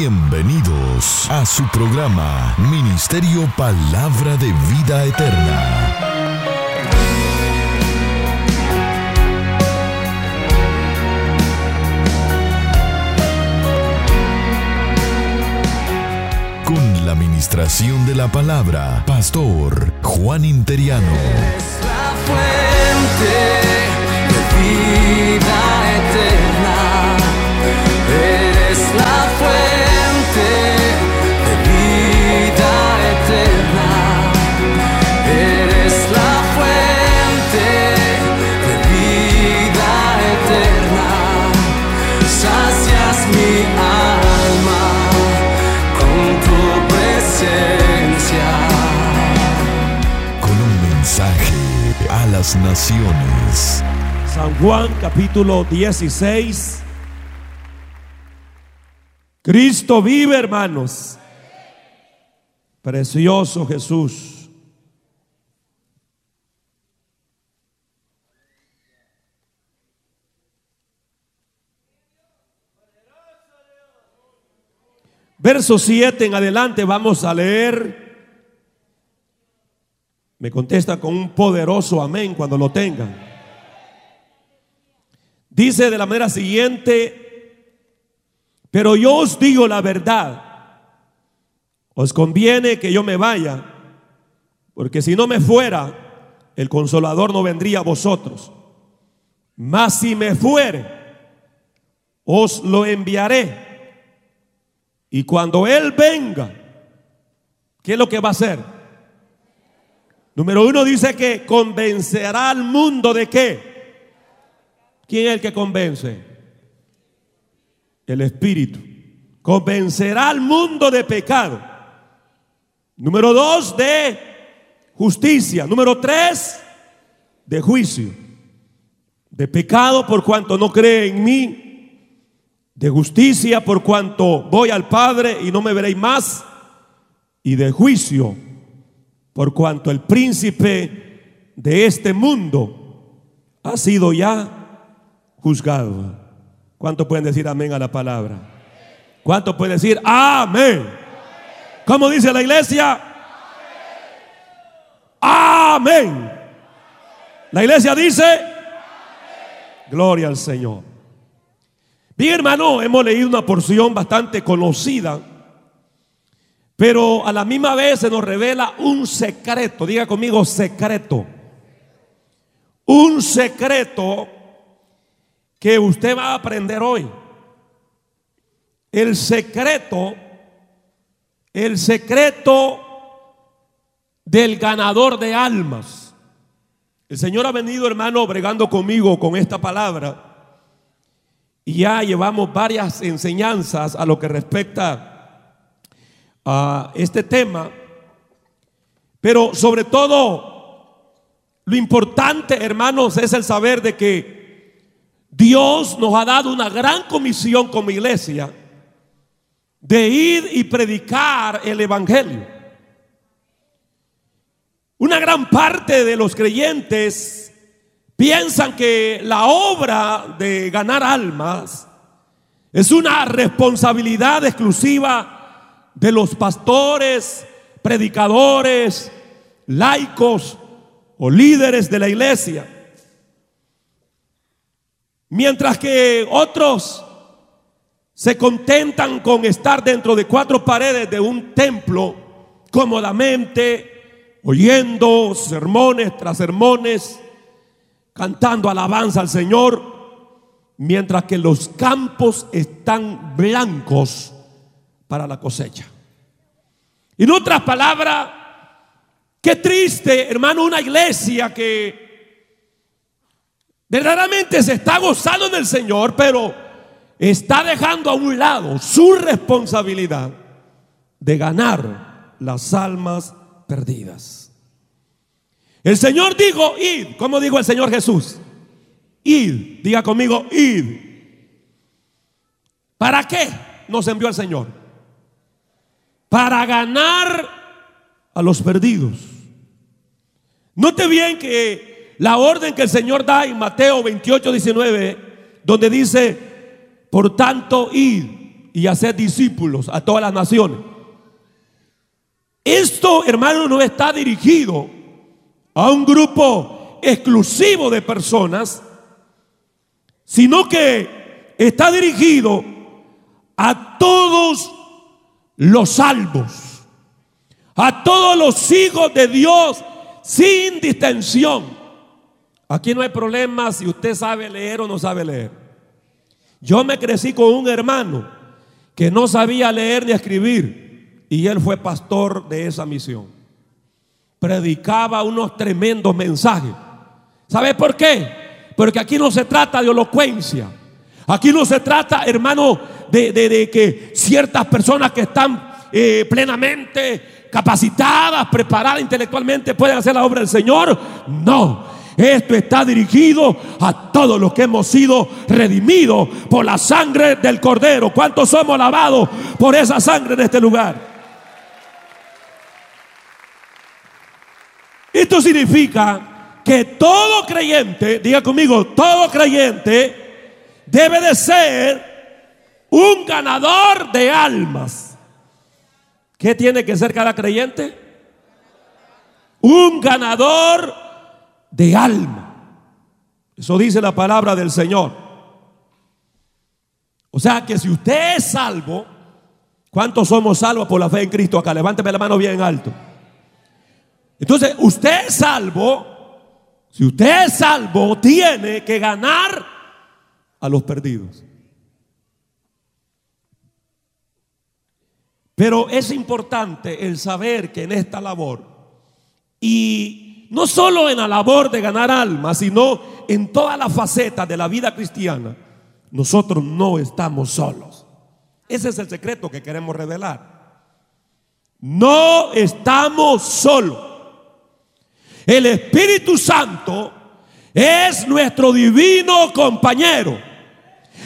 Bienvenidos a su programa Ministerio Palabra de Vida Eterna. Con la administración de la palabra, Pastor Juan Interiano. Es la fuente de vida eterna. Eres la fuente naciones. San Juan capítulo 16. Cristo vive, hermanos. Precioso Jesús. Verso 7 en adelante vamos a leer. Me contesta con un poderoso amén cuando lo tengan. Dice de la manera siguiente, pero yo os digo la verdad, os conviene que yo me vaya, porque si no me fuera, el consolador no vendría a vosotros. Mas si me fuere, os lo enviaré. Y cuando Él venga, ¿qué es lo que va a hacer? Número uno dice que convencerá al mundo de qué. ¿Quién es el que convence? El Espíritu. Convencerá al mundo de pecado. Número dos, de justicia. Número tres, de juicio. De pecado por cuanto no cree en mí. De justicia por cuanto voy al Padre y no me veréis más. Y de juicio por cuanto el príncipe de este mundo ha sido ya juzgado. ¿Cuánto pueden decir amén a la palabra? ¿Cuánto pueden decir amén? ¿Cómo dice la iglesia? Amén. La iglesia dice, gloria al Señor. Bien hermano, hemos leído una porción bastante conocida, pero a la misma vez se nos revela un secreto. Diga conmigo secreto. Un secreto que usted va a aprender hoy. El secreto, el secreto del ganador de almas. El Señor ha venido, hermano, bregando conmigo con esta palabra. Y ya llevamos varias enseñanzas a lo que respecta a este tema. Pero sobre todo, lo importante, hermanos, es el saber de que Dios nos ha dado una gran comisión como iglesia de ir y predicar el Evangelio. Una gran parte de los creyentes piensan que la obra de ganar almas es una responsabilidad exclusiva de los pastores, predicadores, laicos o líderes de la iglesia. Mientras que otros se contentan con estar dentro de cuatro paredes de un templo cómodamente, oyendo sermones tras sermones, cantando alabanza al Señor, mientras que los campos están blancos para la cosecha. En otras palabras, qué triste, hermano, una iglesia que verdaderamente se está gozando en el Señor, pero está dejando a un lado su responsabilidad de ganar las almas perdidas. El Señor dijo, id, ¿cómo dijo el Señor Jesús? Id, diga conmigo, id. ¿Para qué nos envió el Señor? Para ganar a los perdidos. Note bien que la orden que el Señor da en Mateo 28, 19, donde dice, por tanto, id, y hacer discípulos a todas las naciones. Esto, hermano, no está dirigido a un grupo exclusivo de personas, sino que está dirigido a todos los salvos, a todos los hijos de Dios sin distensión. Aquí no hay problema si usted sabe leer o no sabe leer. Yo me crecí con un hermano que no sabía leer ni escribir y él fue pastor de esa misión. Predicaba unos tremendos mensajes. ¿Sabe por qué? Porque aquí no se trata de elocuencia. Aquí no se trata, hermano, de, que ciertas personas que están eh, plenamente capacitadas, preparadas intelectualmente, pueden hacer la obra del Señor. No. Esto está dirigido a todos los que hemos sido redimidos por la sangre del Cordero. ¿Cuántos somos lavados por esa sangre en este lugar? Esto significa que todo creyente, diga conmigo, todo creyente debe de ser un ganador de almas. ¿Qué tiene que ser cada creyente? Un ganador de alma. Eso dice la palabra del Señor. O sea que si usted es salvo, ¿cuántos somos salvos por la fe en Cristo? Acá, levánteme la mano bien alto. Entonces, usted es salvo, si usted es salvo, tiene que ganar a los perdidos. Pero es importante el saber que en esta labor, y no solo en la labor de ganar almas, sino en todas las facetas de la vida cristiana, nosotros no estamos solos. Ese es el secreto que queremos revelar. No estamos solos. El Espíritu Santo es nuestro divino compañero.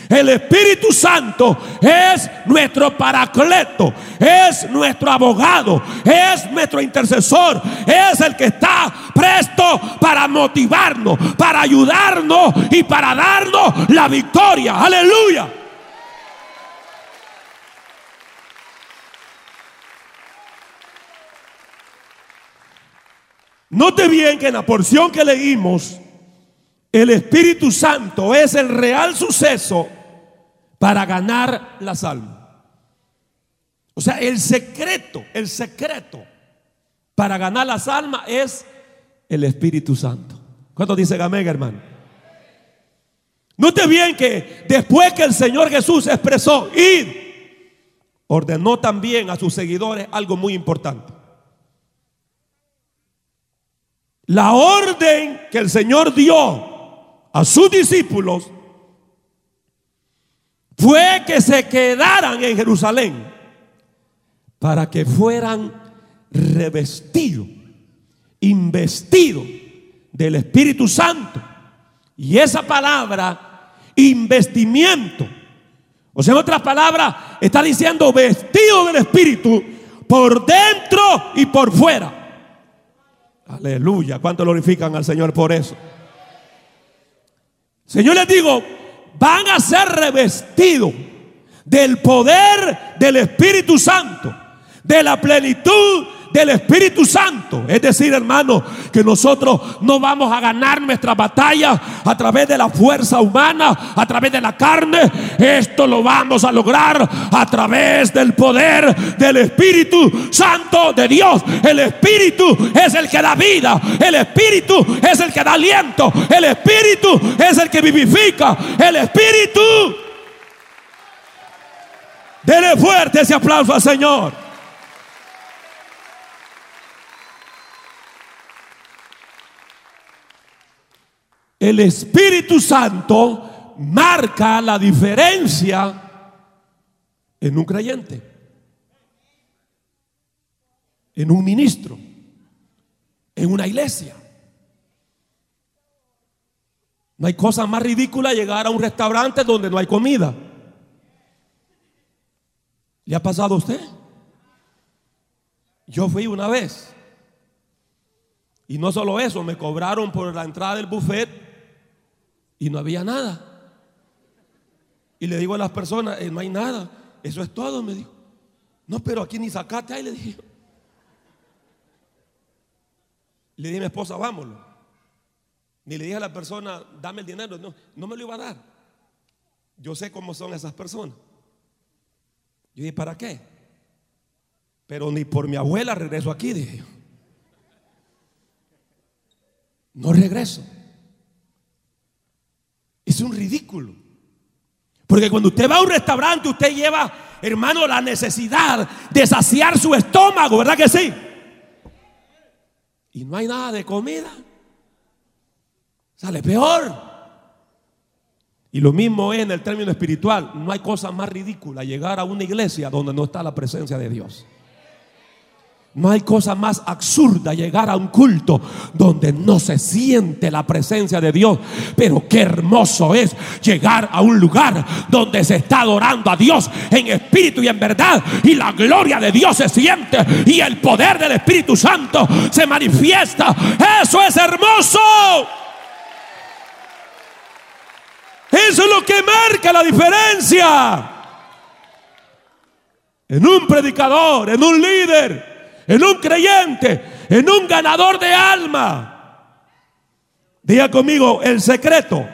El Espíritu Santo es nuestro paracleto, es nuestro abogado, es nuestro intercesor, es el que está presto para motivarnos, para ayudarnos y para darnos la victoria. Aleluya. Note bien que en la porción que leímos, el Espíritu Santo es el real suceso para ganar las almas. O sea, el secreto, el secreto para ganar las almas es el Espíritu Santo. ¿Cuánto dice Gamega, hermano? Note bien que después que el Señor Jesús expresó ir, ordenó también a sus seguidores algo muy importante. La orden que el Señor dio a sus discípulos fue que se quedaran en Jerusalén para que fueran revestidos, investidos del Espíritu Santo. Y esa palabra, investimiento, o sea, en otras palabras, está diciendo vestido del Espíritu por dentro y por fuera. Aleluya, ¿cuánto glorifican al Señor por eso? Señor les digo, van a ser revestidos del poder del Espíritu Santo, de la plenitud del Espíritu Santo. Es decir, hermano, que nosotros no vamos a ganar nuestra batalla a través de la fuerza humana, a través de la carne. Esto lo vamos a lograr a través del poder del Espíritu Santo de Dios. El Espíritu es el que da vida. El Espíritu es el que da aliento. El Espíritu es el que vivifica. El Espíritu. Dele fuerte ese aplauso al Señor. El Espíritu Santo marca la diferencia en un creyente, en un ministro, en una iglesia. No hay cosa más ridícula llegar a un restaurante donde no hay comida. ¿Le ha pasado a usted? Yo fui una vez. Y no solo eso, me cobraron por la entrada del buffet y no había nada. Y le digo a las personas, eh, no hay nada. Eso es todo, me dijo. No, pero aquí ni sacate ahí, le dije. Le dije a mi esposa, vámonos. Ni le dije a la persona, dame el dinero. No, no me lo iba a dar. Yo sé cómo son esas personas. Yo dije, ¿para qué? Pero ni por mi abuela regreso aquí, dije. No regreso. Es un ridículo. Porque cuando usted va a un restaurante, usted lleva, hermano, la necesidad de saciar su estómago, ¿verdad que sí? Y no hay nada de comida. Sale peor. Y lo mismo es en el término espiritual. No hay cosa más ridícula llegar a una iglesia donde no está la presencia de Dios. No hay cosa más absurda llegar a un culto donde no se siente la presencia de Dios. Pero qué hermoso es llegar a un lugar donde se está adorando a Dios en espíritu y en verdad. Y la gloria de Dios se siente y el poder del Espíritu Santo se manifiesta. Eso es hermoso. Eso es lo que marca la diferencia. En un predicador, en un líder, en un creyente, en un ganador de alma. Diga conmigo, el secreto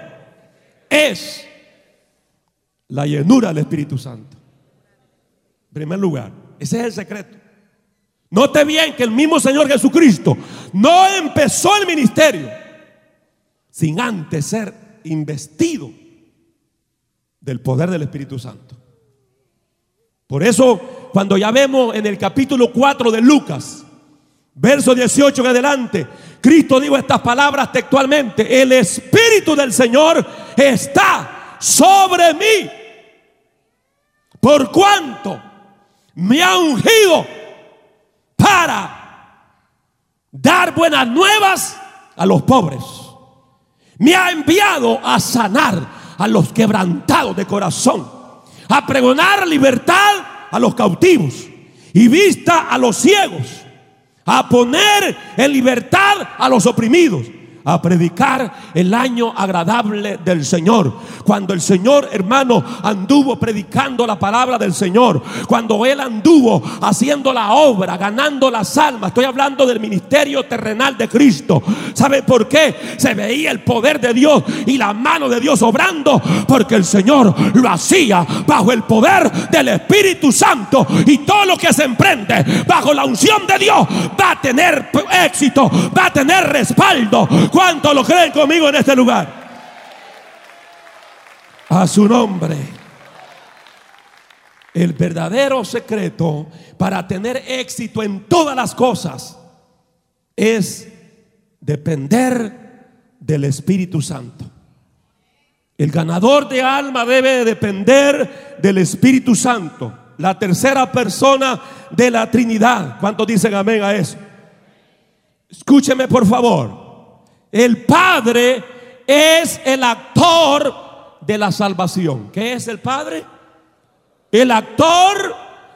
es la llenura del Espíritu Santo. En primer lugar, ese es el secreto. Note bien que el mismo Señor Jesucristo no empezó el ministerio sin antes ser investido del poder del Espíritu Santo. Por eso, cuando ya vemos en el capítulo 4 de Lucas, verso 18 en adelante, Cristo dijo estas palabras textualmente, el Espíritu del Señor está sobre mí, por cuanto me ha ungido para dar buenas nuevas a los pobres. Me ha enviado a sanar a los quebrantados de corazón, a pregonar libertad a los cautivos y vista a los ciegos, a poner en libertad a los oprimidos a predicar el año agradable del Señor. Cuando el Señor, hermano, anduvo predicando la palabra del Señor, cuando Él anduvo haciendo la obra, ganando las almas, estoy hablando del ministerio terrenal de Cristo. ¿Sabe por qué? Se veía el poder de Dios y la mano de Dios obrando, porque el Señor lo hacía bajo el poder del Espíritu Santo y todo lo que se emprende bajo la unción de Dios va a tener éxito, va a tener respaldo. ¿Cuántos lo creen conmigo en este lugar? A su nombre. El verdadero secreto para tener éxito en todas las cosas es depender del Espíritu Santo. El ganador de alma debe depender del Espíritu Santo, la tercera persona de la Trinidad. ¿Cuántos dicen amén a eso? Escúcheme por favor. El Padre es el actor de la salvación. ¿Qué es el Padre? El actor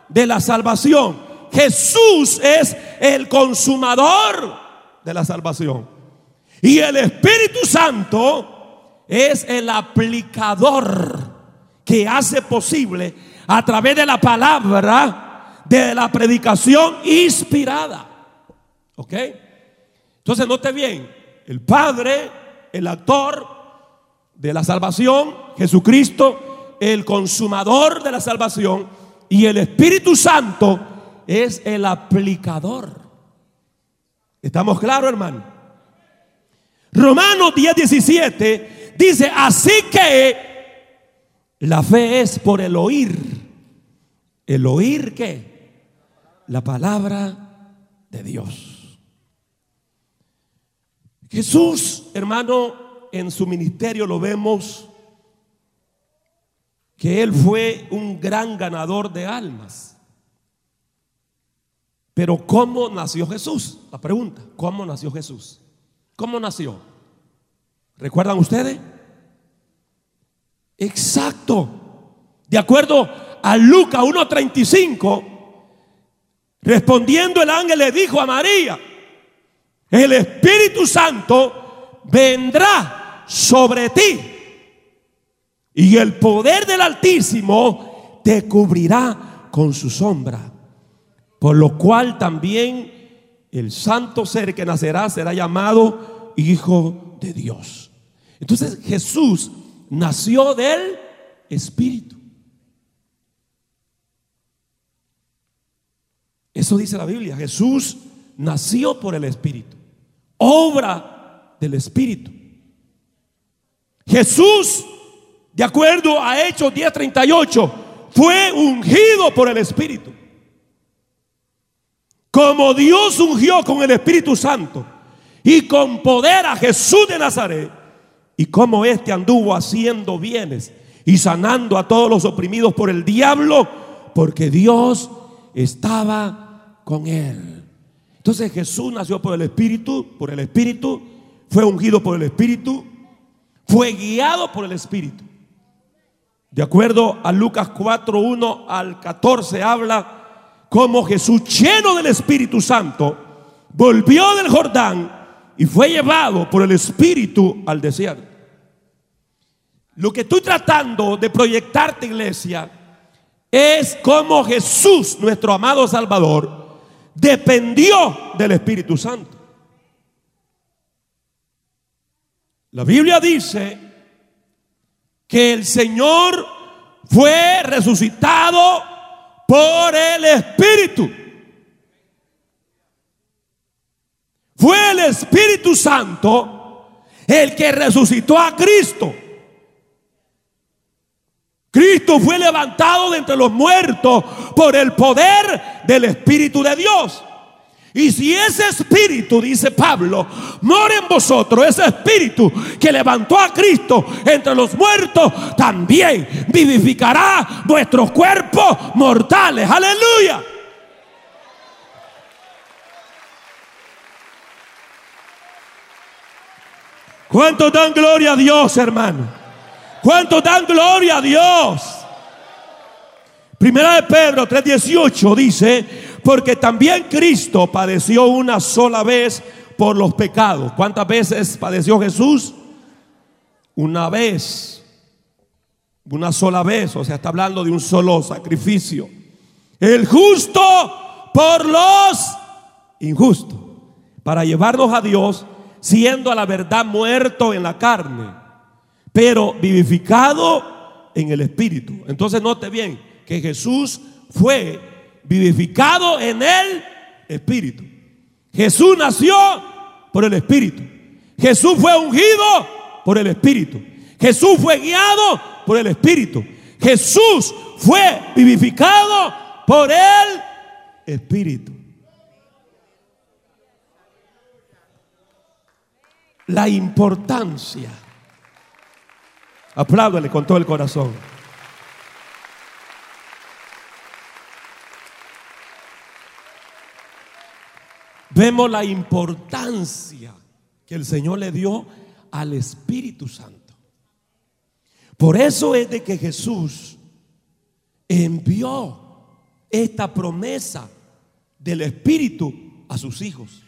de la salvación. Jesús es el consumador de la salvación. Y el Espíritu Santo es el aplicador que hace posible a través de la palabra, de la predicación inspirada. ¿Ok? Entonces note bien, el Padre, el actor de la salvación, Jesucristo, el consumador de la salvación, y el Espíritu Santo es el aplicador. ¿Estamos claros, hermano? Romanos 10, 17 dice, así que la fe es por el oír. ¿El oír qué? La palabra de Dios. Jesús, hermano, en su ministerio lo vemos que él fue un gran ganador de almas. Pero ¿cómo nació Jesús? La pregunta, ¿cómo nació Jesús? ¿Cómo nació? ¿Recuerdan ustedes? Exacto. De acuerdo a Lucas 1.35, respondiendo el ángel le dijo a María, el Espíritu Santo vendrá sobre ti. Y el poder del Altísimo te cubrirá con su sombra. Por lo cual también el santo ser que nacerá será llamado Hijo de Dios. Entonces Jesús nació del Espíritu. Eso dice la Biblia. Jesús nació por el Espíritu. Obra del Espíritu. Jesús, de acuerdo a Hechos 10:38, fue ungido por el Espíritu. Como Dios ungió con el Espíritu Santo y con poder a Jesús de Nazaret, y como éste anduvo haciendo bienes y sanando a todos los oprimidos por el diablo, porque Dios estaba con él. Entonces Jesús nació por el Espíritu, por el Espíritu, fue ungido por el Espíritu, fue guiado por el Espíritu. De acuerdo a Lucas 4, 1 al 14 habla como Jesús, lleno del Espíritu Santo, volvió del Jordán y fue llevado por el Espíritu al desierto. Lo que estoy tratando de proyectarte, iglesia, es como Jesús, nuestro amado Salvador, dependió del Espíritu Santo. La Biblia dice que el Señor fue resucitado por el Espíritu. Fue el Espíritu Santo el que resucitó a Cristo. Cristo fue levantado de entre los muertos por el poder del Espíritu de Dios. Y si ese espíritu, dice Pablo, mora en vosotros, ese espíritu que levantó a Cristo entre los muertos, también vivificará vuestros cuerpos mortales. Aleluya. ¿Cuántos dan gloria a Dios, hermano? ¿Cuántos dan gloria a Dios? Primera de Pedro 3:18 dice, porque también Cristo padeció una sola vez por los pecados. ¿Cuántas veces padeció Jesús? Una vez. Una sola vez. O sea, está hablando de un solo sacrificio. El justo por los injustos. Para llevarnos a Dios siendo a la verdad muerto en la carne, pero vivificado en el Espíritu. Entonces note bien que Jesús fue vivificado en el Espíritu. Jesús nació por el Espíritu. Jesús fue ungido por el Espíritu. Jesús fue guiado por el Espíritu. Jesús fue vivificado por el Espíritu. La importancia. Apláudale con todo el corazón. vemos la importancia que el Señor le dio al Espíritu Santo. Por eso es de que Jesús envió esta promesa del Espíritu a sus hijos.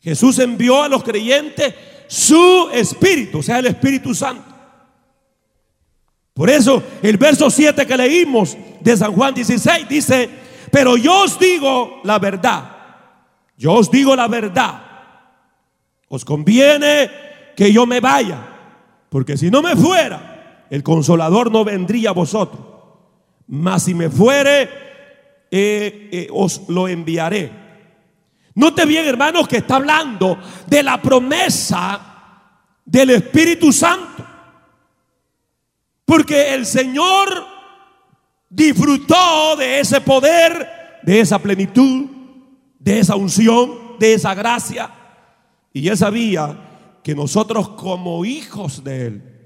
Jesús envió a los creyentes su Espíritu, o sea, el Espíritu Santo. Por eso el verso 7 que leímos de San Juan 16 dice, pero yo os digo la verdad yo os digo la verdad. Os conviene que yo me vaya, porque si no me fuera, el consolador no vendría a vosotros. Mas si me fuere, eh, eh, os lo enviaré. Note bien, hermanos, que está hablando de la promesa del Espíritu Santo. Porque el Señor disfrutó de ese poder, de esa plenitud, de esa unción, de esa gracia. Y él sabía que nosotros como hijos de él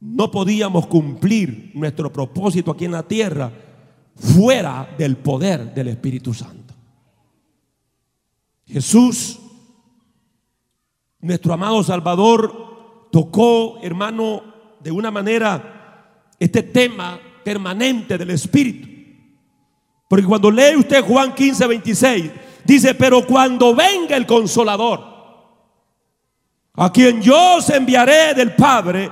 no podíamos cumplir nuestro propósito aquí en la tierra fuera del poder del Espíritu Santo. Jesús, nuestro amado Salvador, tocó, hermano, de una manera este tema permanente del Espíritu. Porque cuando lee usted Juan 15, 26, Dice, pero cuando venga el consolador, a quien yo os enviaré del Padre,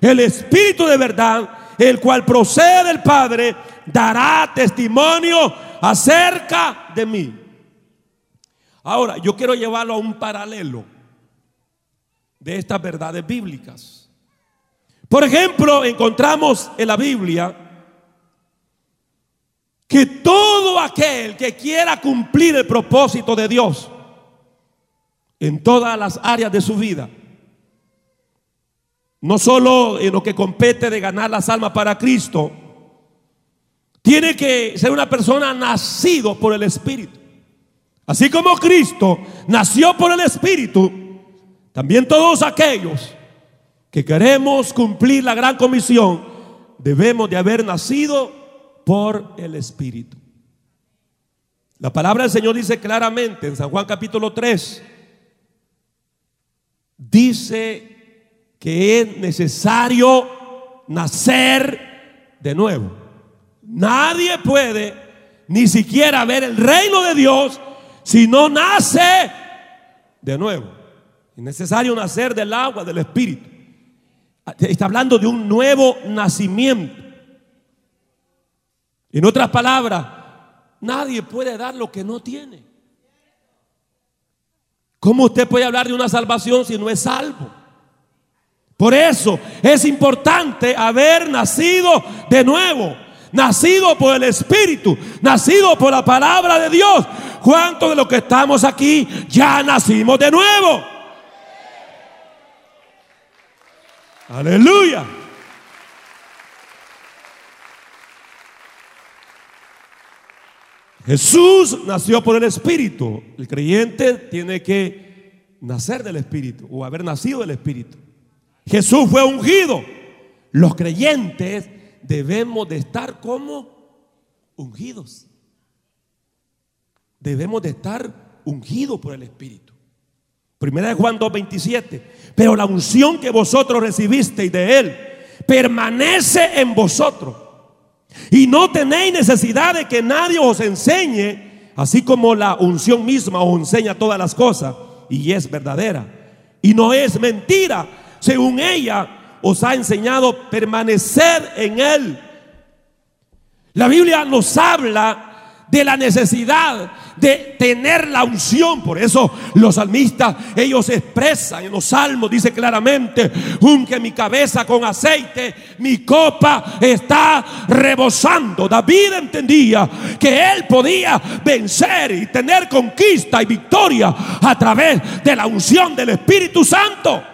el Espíritu de verdad, el cual procede del Padre, dará testimonio acerca de mí. Ahora, yo quiero llevarlo a un paralelo de estas verdades bíblicas. Por ejemplo, encontramos en la Biblia que todo aquel que quiera cumplir el propósito de Dios en todas las áreas de su vida, no solo en lo que compete de ganar las almas para Cristo, tiene que ser una persona nacido por el Espíritu. Así como Cristo nació por el Espíritu, también todos aquellos que queremos cumplir la gran comisión, debemos de haber nacido por el Espíritu. La palabra del Señor dice claramente en San Juan capítulo 3, dice que es necesario nacer de nuevo. Nadie puede ni siquiera ver el reino de Dios si no nace de nuevo. Es necesario nacer del agua, del Espíritu. Está hablando de un nuevo nacimiento. En otras palabras, nadie puede dar lo que no tiene. ¿Cómo usted puede hablar de una salvación si no es salvo? Por eso es importante haber nacido de nuevo, nacido por el Espíritu, nacido por la palabra de Dios. ¿Cuántos de los que estamos aquí ya nacimos de nuevo? Aleluya. Jesús nació por el Espíritu. El creyente tiene que nacer del Espíritu o haber nacido del Espíritu. Jesús fue ungido. Los creyentes debemos de estar como ungidos. Debemos de estar ungidos por el Espíritu. Primera de Juan 2:27. Pero la unción que vosotros recibisteis de Él permanece en vosotros. Y no tenéis necesidad de que nadie os enseñe, así como la unción misma os enseña todas las cosas y es verdadera. Y no es mentira según ella os ha enseñado permanecer en Él. La Biblia nos habla de la necesidad de tener la unción. Por eso los salmistas, ellos expresan en los salmos, dice claramente, unque mi cabeza con aceite, mi copa está rebosando. David entendía que él podía vencer y tener conquista y victoria a través de la unción del Espíritu Santo.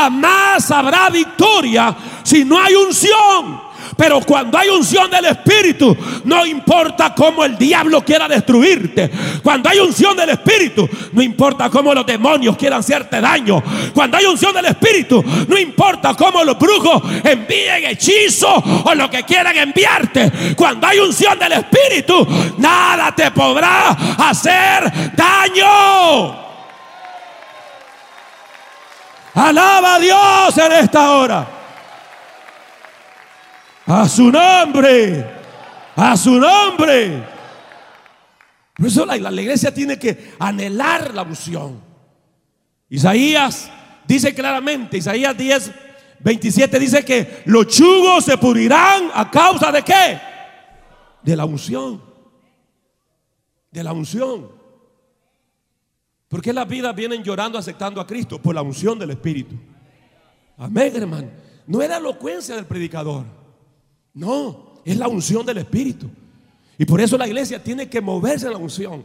Jamás habrá victoria si no hay unción. Pero cuando hay unción del Espíritu, no importa cómo el diablo quiera destruirte. Cuando hay unción del Espíritu, no importa cómo los demonios quieran hacerte daño. Cuando hay unción del Espíritu, no importa cómo los brujos envíen hechizos o lo que quieran enviarte. Cuando hay unción del Espíritu, nada te podrá hacer daño. Alaba a Dios en esta hora. A su nombre. A su nombre. Por eso la, la iglesia tiene que anhelar la unción. Isaías dice claramente, Isaías 10, 27 dice que los chugos se pudrirán a causa de qué? De la unción. De la unción. ¿Por qué las vidas vienen llorando aceptando a Cristo? Por la unción del Espíritu. Amén, hermano. No es la elocuencia del predicador. No, es la unción del Espíritu. Y por eso la iglesia tiene que moverse en la unción.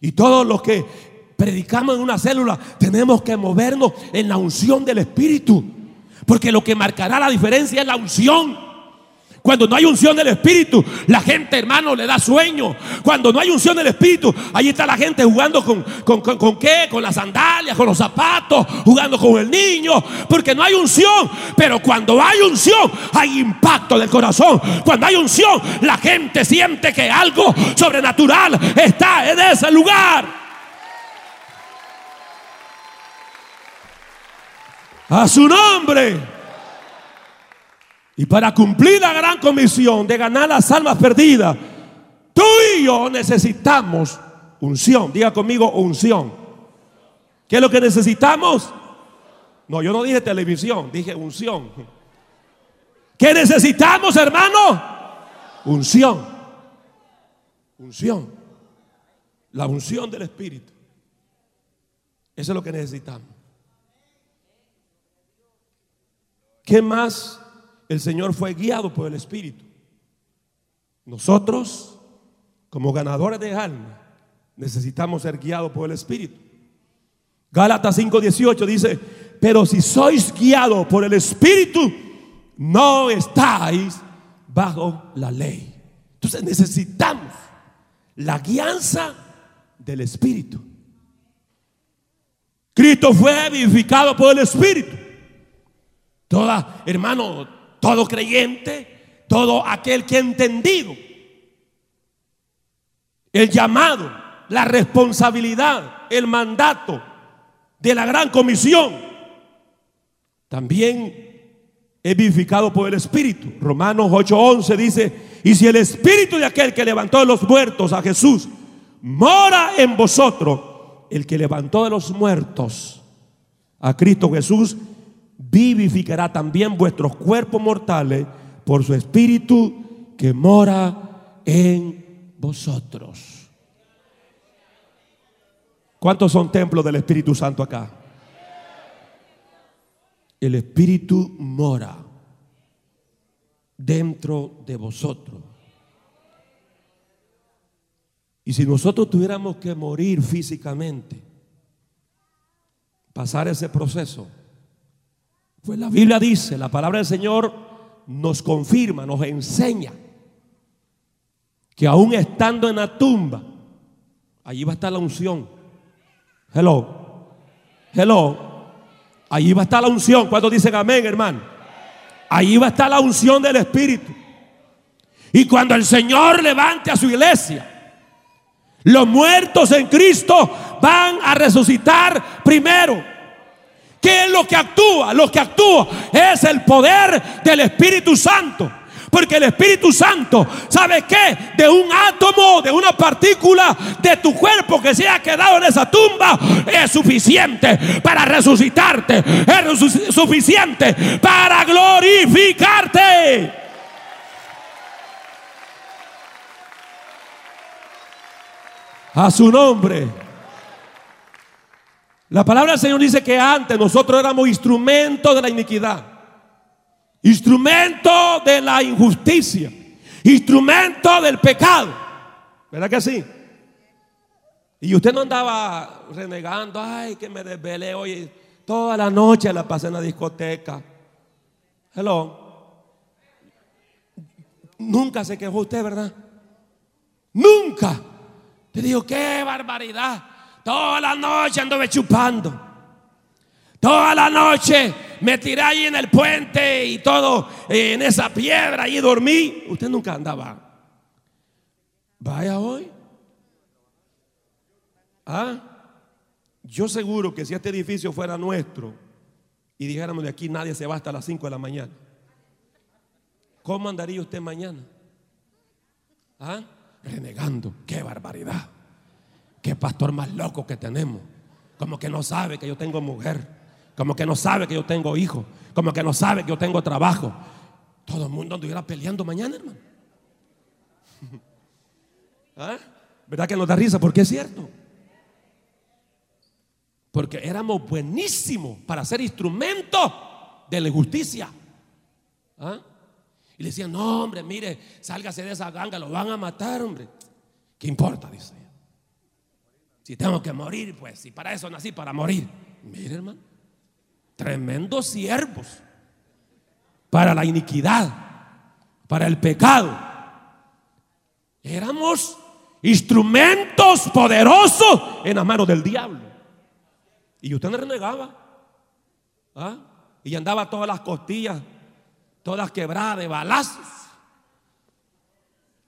Y todos los que predicamos en una célula tenemos que movernos en la unción del Espíritu. Porque lo que marcará la diferencia es la unción. Cuando no hay unción del Espíritu, la gente, hermano, le da sueño. Cuando no hay unción del Espíritu, ahí está la gente jugando con, con, con, qué? Con las sandalias, con los zapatos, jugando con el niño, porque no hay unción. Pero cuando hay unción, hay impacto del corazón. Cuando hay unción, la gente siente que algo sobrenatural está en ese lugar. A su nombre. Y para cumplir la gran comisión de ganar las almas perdidas, tú y yo necesitamos unción. Diga conmigo unción. ¿Qué es lo que necesitamos? No, yo no dije televisión, dije unción. ¿Qué necesitamos, hermano? Unción. Unción. La unción del Espíritu. Eso es lo que necesitamos. ¿Qué más? El Señor fue guiado por el Espíritu. Nosotros, como ganadores de alma, necesitamos ser guiados por el Espíritu. Gálatas 5:18 dice, pero si sois guiados por el Espíritu, no estáis bajo la ley. Entonces necesitamos la guianza del Espíritu. Cristo fue vivificado por el Espíritu. Toda, hermano, todo creyente, todo aquel que ha entendido el llamado, la responsabilidad, el mandato de la gran comisión, también es vivificado por el Espíritu. Romanos 8:11 dice, y si el Espíritu de aquel que levantó de los muertos a Jesús mora en vosotros, el que levantó de los muertos a Cristo Jesús, vivificará también vuestros cuerpos mortales por su Espíritu que mora en vosotros. ¿Cuántos son templos del Espíritu Santo acá? El Espíritu mora dentro de vosotros. Y si nosotros tuviéramos que morir físicamente, pasar ese proceso, pues la Biblia dice, la palabra del Señor nos confirma, nos enseña que aún estando en la tumba, allí va a estar la unción. Hello. Hello. Allí va a estar la unción. ¿Cuántos dicen amén, hermano? Allí va a estar la unción del Espíritu. Y cuando el Señor levante a su iglesia, los muertos en Cristo van a resucitar primero. ¿Qué es lo que actúa? Lo que actúa es el poder del Espíritu Santo. Porque el Espíritu Santo, ¿sabe qué? De un átomo, de una partícula de tu cuerpo que se ha quedado en esa tumba, es suficiente para resucitarte. Es suficiente para glorificarte. A su nombre. La palabra del Señor dice que antes nosotros éramos instrumentos de la iniquidad, instrumento de la injusticia, instrumento del pecado. ¿Verdad que sí? Y usted no andaba renegando, ay, que me desvelé hoy toda la noche la pasé en la discoteca. Hello. Nunca se quejó usted, ¿verdad? Nunca. Te digo, qué barbaridad. Toda la noche anduve chupando. Toda la noche me tiré ahí en el puente y todo en esa piedra y dormí. Usted nunca andaba. Vaya hoy. Ah, yo seguro que si este edificio fuera nuestro y dijéramos de aquí nadie se va hasta las 5 de la mañana, ¿cómo andaría usted mañana? ¿Ah? renegando. Qué barbaridad. Qué pastor más loco que tenemos. Como que no sabe que yo tengo mujer. Como que no sabe que yo tengo hijo. Como que no sabe que yo tengo trabajo. Todo el mundo anduviera peleando mañana, hermano. ¿Ah? ¿Verdad que nos da risa? Porque es cierto. Porque éramos buenísimos para ser instrumentos de la justicia. ¿Ah? Y le decían, no, hombre, mire, sálgase de esa ganga, lo van a matar, hombre. ¿Qué importa? Dice. Si tengo que morir, pues, si para eso nací, para morir. Mire, hermano, tremendos siervos para la iniquidad, para el pecado. Éramos instrumentos poderosos en las manos del diablo. Y usted no renegaba. ¿ah? Y andaba todas las costillas todas quebradas de balazos.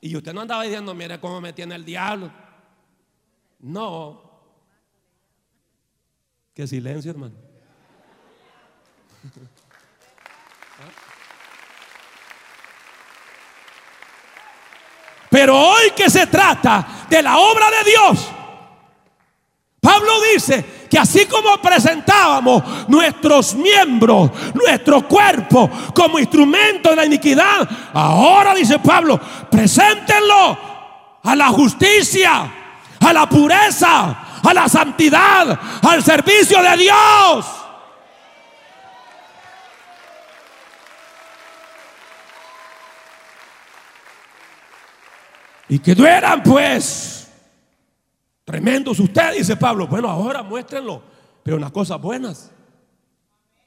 Y usted no andaba diciendo, mire cómo me tiene el diablo. No. Qué silencio, hermano. Pero hoy que se trata de la obra de Dios, Pablo dice que así como presentábamos nuestros miembros, nuestro cuerpo como instrumento de la iniquidad, ahora dice Pablo, preséntenlo a la justicia, a la pureza, a la santidad, al servicio de Dios. Y que no eran pues tremendos ustedes, dice Pablo. Bueno, ahora muéstrenlo, pero en las cosas buenas.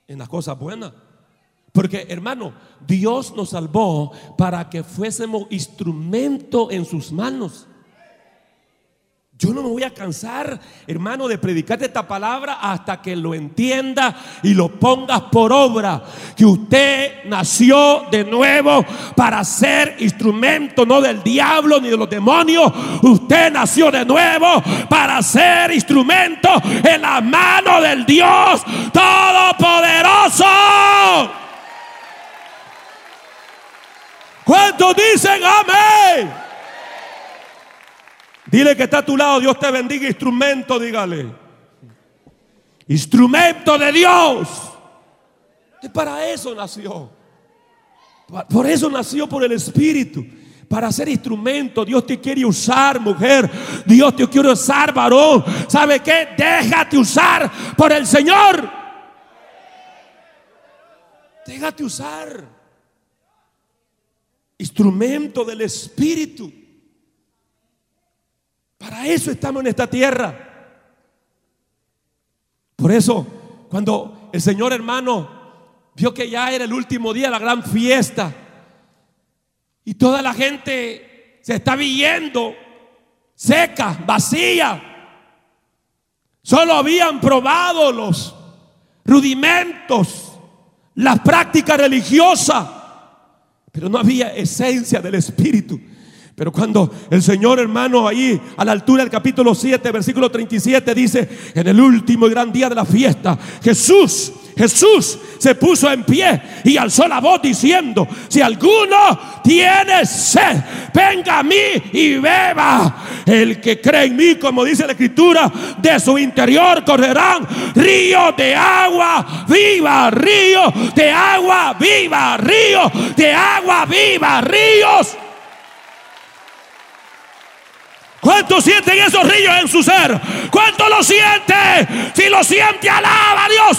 En las cosas buenas. Porque hermano, Dios nos salvó para que fuésemos instrumento en sus manos. Yo no me voy a cansar, hermano, de predicarte esta palabra hasta que lo entienda y lo pongas por obra. Que usted nació de nuevo para ser instrumento no del diablo ni de los demonios. Usted nació de nuevo para ser instrumento en la mano del Dios Todopoderoso. ¿Cuántos dicen amén? Dile que está a tu lado, Dios te bendiga, instrumento, dígale. Instrumento de Dios. Y para eso nació. Por eso nació por el Espíritu. Para ser instrumento, Dios te quiere usar, mujer. Dios te quiere usar, varón. ¿Sabe qué? Déjate usar por el Señor. Déjate usar. Instrumento del Espíritu. Para eso estamos en esta tierra. Por eso, cuando el Señor hermano vio que ya era el último día, la gran fiesta, y toda la gente se está viendo seca, vacía, solo habían probado los rudimentos, las prácticas religiosas, pero no había esencia del Espíritu. Pero cuando el Señor hermano ahí a la altura del capítulo 7, versículo 37 dice, en el último y gran día de la fiesta, Jesús, Jesús se puso en pie y alzó la voz diciendo, si alguno tiene sed, venga a mí y beba. El que cree en mí, como dice la escritura, de su interior correrán ríos de agua viva, río de agua viva, río de agua viva, ríos. ¿Cuántos sienten esos ríos en su ser? ¿Cuánto lo siente? Si lo siente, alaba a Dios.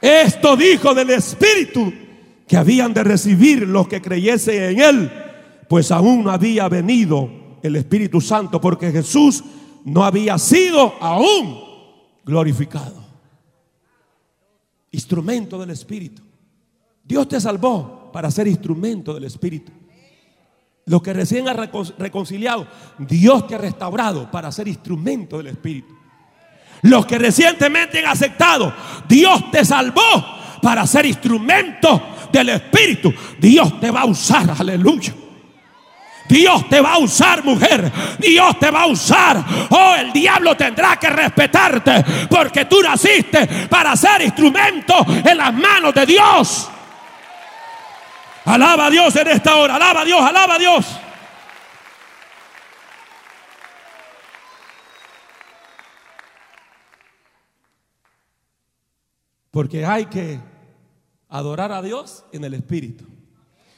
Esto dijo del Espíritu que habían de recibir los que creyesen en Él, pues aún no había venido el Espíritu Santo, porque Jesús no había sido aún glorificado. Instrumento del Espíritu. Dios te salvó para ser instrumento del Espíritu. Los que recién han reconciliado, Dios te ha restaurado para ser instrumento del Espíritu. Los que recientemente han aceptado, Dios te salvó para ser instrumento del Espíritu. Dios te va a usar, aleluya. Dios te va a usar, mujer. Dios te va a usar. Oh, el diablo tendrá que respetarte porque tú naciste para ser instrumento en las manos de Dios. Alaba a Dios en esta hora. Alaba a Dios, alaba a Dios. Porque hay que adorar a Dios en el Espíritu.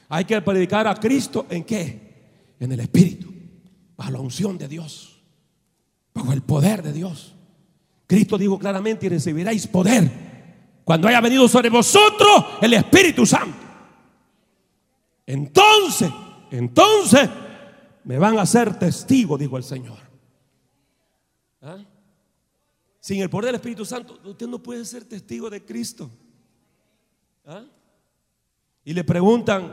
Hay que predicar a Cristo en qué? En el Espíritu. Bajo la unción de Dios. Bajo el poder de Dios. Cristo dijo claramente y recibiréis poder cuando haya venido sobre vosotros el Espíritu Santo. Entonces, entonces me van a ser testigo, dijo el Señor. ¿Ah? Sin el poder del Espíritu Santo, usted no puede ser testigo de Cristo. ¿Ah? Y le preguntan,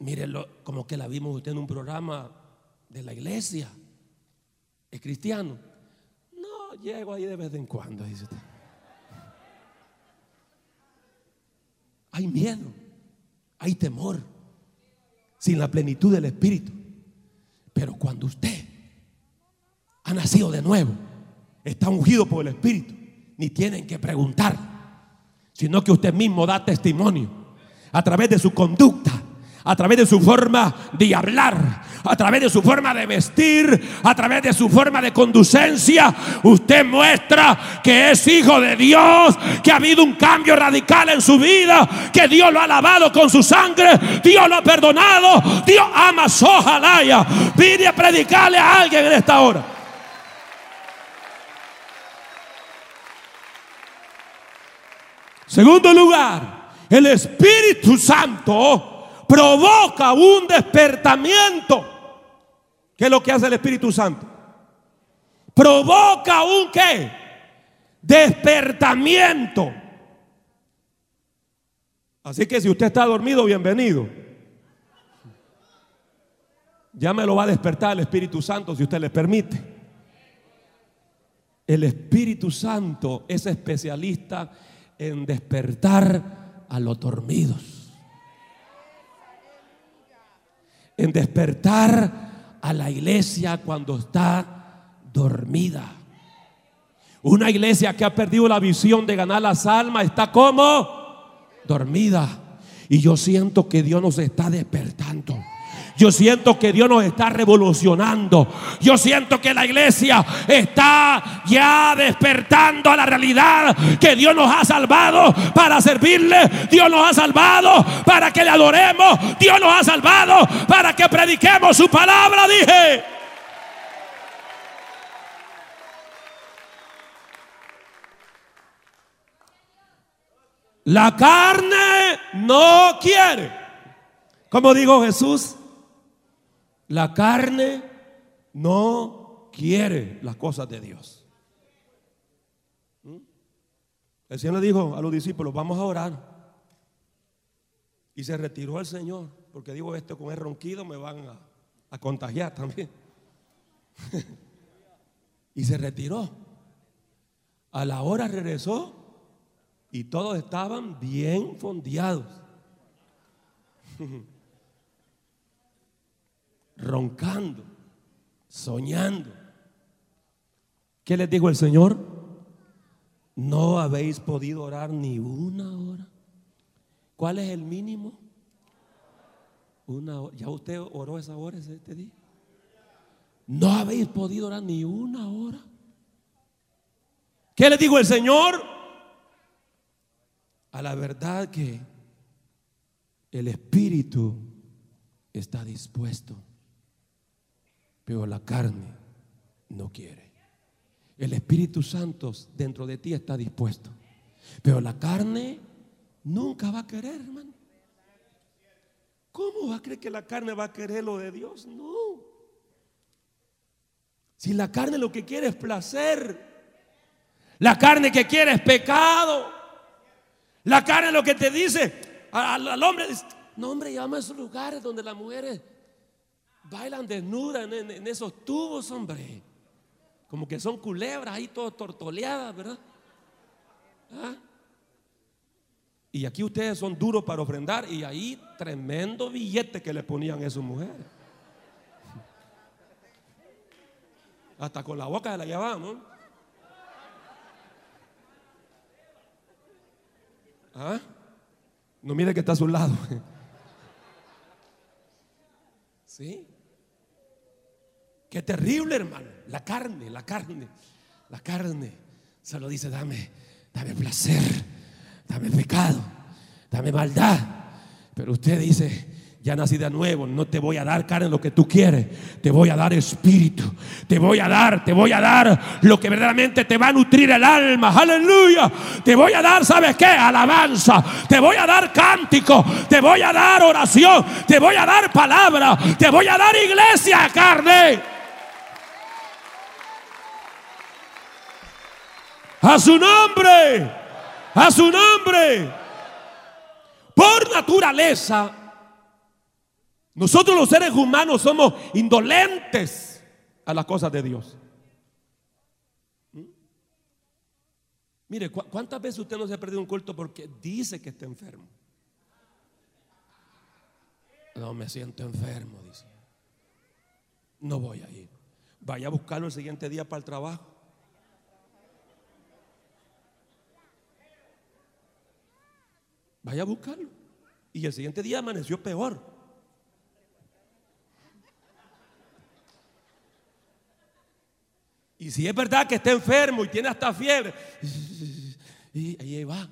mírenlo, como que la vimos usted en un programa de la iglesia. ¿Es cristiano? No, llego ahí de vez en cuando, dice usted. Hay miedo, hay temor sin la plenitud del Espíritu. Pero cuando usted ha nacido de nuevo, está ungido por el Espíritu, ni tienen que preguntar, sino que usted mismo da testimonio a través de su conducta, a través de su forma de hablar, a través de su forma de vestir, a través de su forma de conducencia, usted muestra que es hijo de Dios, que ha habido un cambio radical en su vida, que Dios lo ha lavado con su sangre, Dios lo ha perdonado, Dios ama Sojalaya. Pide a predicarle a alguien en esta hora. Segundo lugar, el Espíritu Santo provoca un despertamiento. ¿Qué es lo que hace el Espíritu Santo? Provoca un qué? Despertamiento. Así que si usted está dormido, bienvenido. Ya me lo va a despertar el Espíritu Santo si usted le permite. El Espíritu Santo es especialista en despertar a los dormidos. En despertar a la iglesia cuando está dormida. Una iglesia que ha perdido la visión de ganar las almas está como dormida. Y yo siento que Dios nos está despertando. Yo siento que Dios nos está revolucionando. Yo siento que la iglesia está ya despertando a la realidad que Dios nos ha salvado para servirle. Dios nos ha salvado para que le adoremos. Dios nos ha salvado para que prediquemos su palabra, dije. La carne no quiere. Como dijo Jesús, la carne no quiere las cosas de Dios. ¿Mm? El Señor le dijo a los discípulos, vamos a orar. Y se retiró el Señor, porque digo, esto con el ronquido me van a, a contagiar también. y se retiró. A la hora regresó y todos estaban bien fondeados. roncando, soñando. ¿Qué les dijo el Señor? No habéis podido orar ni una hora. ¿Cuál es el mínimo? Una hora. ¿Ya usted oró esa hora este día? No habéis podido orar ni una hora. ¿Qué les dijo el Señor? A la verdad que el Espíritu está dispuesto pero la carne no quiere. El Espíritu Santo dentro de ti está dispuesto, pero la carne nunca va a querer, hermano. ¿Cómo va a creer que la carne va a querer lo de Dios? No. Si la carne lo que quiere es placer, la carne que quiere es pecado, la carne lo que te dice al, hombre, no hombre, llama a esos lugares donde las mujeres bailan desnudas en, esos tubos, hombre. Como que son culebras ahí todas tortoleadas, ¿verdad? ¿Ah? Y aquí ustedes son duros para ofrendar y ahí tremendo billete que le ponían a esas mujeres. Hasta con la boca de la llevaban, ¿Ah? No mire que está a su lado. ¿Sí? Qué terrible, hermano. La carne, la carne, la carne. Solo dice, dame, dame placer, dame pecado, dame maldad. Pero usted dice, ya nací de nuevo, no te voy a dar carne lo que tú quieres, te voy a dar espíritu, te voy a dar, te voy a dar lo que verdaderamente te va a nutrir el alma, aleluya, te voy a dar, ¿sabes qué? Alabanza, te voy a dar cántico, te voy a dar oración, te voy a dar palabra, te voy a dar iglesia, carne. A su nombre. A su nombre. Por naturaleza, nosotros los seres humanos somos indolentes a las cosas de Dios. Mire, ¿cuántas veces usted no se ha perdido un culto porque dice que está enfermo? No me siento enfermo, dice. No voy a ir. Vaya a buscarlo el siguiente día para el trabajo. Vaya a buscarlo. Y el siguiente día amaneció peor. Y si es verdad que está enfermo y tiene hasta fiebre, y ahí va.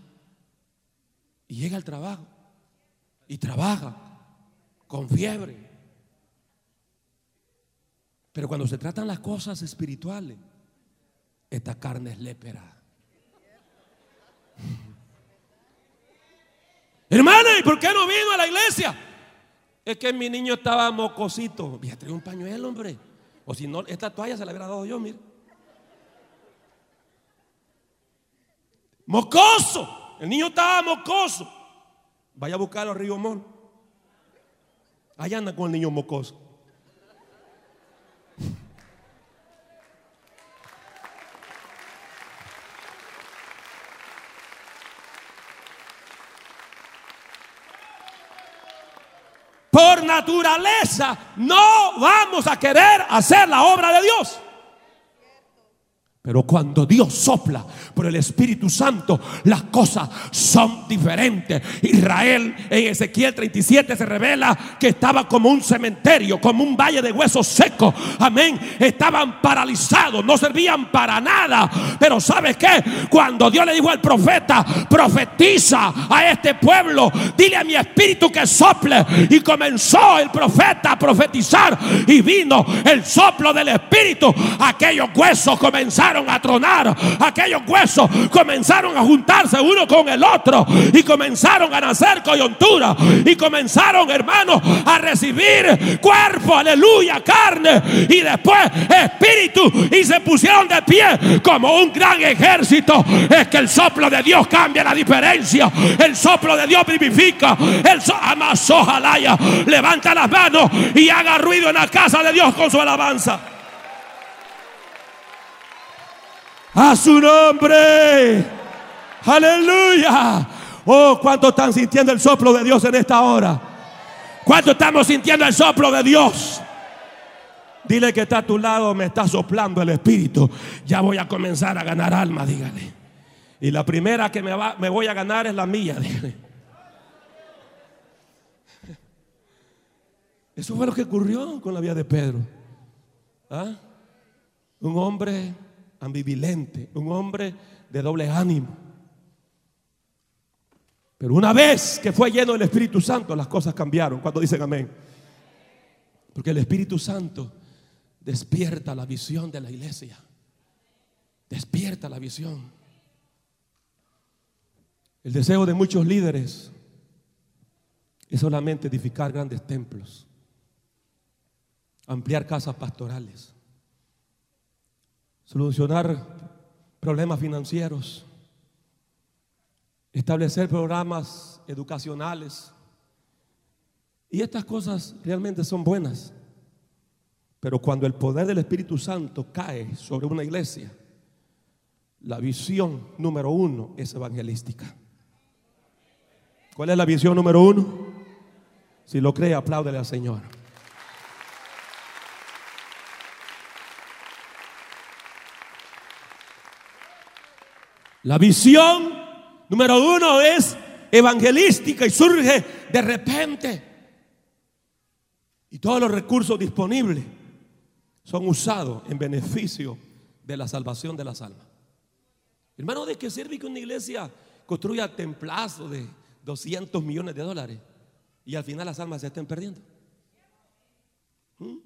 Y llega al trabajo. Y trabaja con fiebre. Pero cuando se tratan las cosas espirituales, esta carne es lépera. Hermana, ¿y por qué no vino a la iglesia? Es que mi niño estaba mocosito. Voy a traer un pañuelo, hombre. O si no, esta toalla se la hubiera dado yo, mire. Mocoso. El niño estaba mocoso. Vaya a buscarlo a Río Mon. Allá anda con el niño mocoso. Por naturaleza no vamos a querer hacer la obra de Dios. Pero cuando Dios sopla por el Espíritu Santo, las cosas son diferentes. Israel en Ezequiel 37 se revela que estaba como un cementerio, como un valle de huesos secos. Amén. Estaban paralizados, no servían para nada. Pero ¿sabes qué? Cuando Dios le dijo al profeta, profetiza a este pueblo, dile a mi espíritu que sople. Y comenzó el profeta a profetizar y vino el soplo del espíritu. Aquellos huesos comenzaron a tronar, aquellos huesos comenzaron a juntarse uno con el otro y comenzaron a nacer coyuntura y comenzaron, hermanos, a recibir cuerpo, aleluya, carne y después espíritu y se pusieron de pie como un gran ejército. Es que el soplo de Dios cambia la diferencia, el soplo de Dios vivifica, el so jalaya, levanta las manos y haga ruido en la casa de Dios con su alabanza. A su nombre. Aleluya. Oh, ¿cuánto están sintiendo el soplo de Dios en esta hora? ¿Cuánto estamos sintiendo el soplo de Dios? Dile que está a tu lado, me está soplando el Espíritu. Ya voy a comenzar a ganar alma, dígale. Y la primera que me, va, me voy a ganar es la mía, dígale. Eso fue lo que ocurrió con la vida de Pedro. ¿Ah? Un hombre ambivalente, un hombre de doble ánimo. Pero una vez que fue lleno del Espíritu Santo, las cosas cambiaron. Cuando dicen amén. Porque el Espíritu Santo despierta la visión de la iglesia. Despierta la visión. El deseo de muchos líderes es solamente edificar grandes templos, ampliar casas pastorales, solucionar problemas financieros, establecer programas educacionales. Y estas cosas realmente son buenas. Pero cuando el poder del Espíritu Santo cae sobre una iglesia, la visión número uno es evangelística. ¿Cuál es la visión número uno? Si lo cree, apláudele al Señor. La visión número uno es evangelística y surge de repente. Y todos los recursos disponibles son usados en beneficio de la salvación de las almas. Hermano, ¿de qué sirve que una iglesia construya templazos de 200 millones de dólares y al final las almas se estén perdiendo? ¿Mm?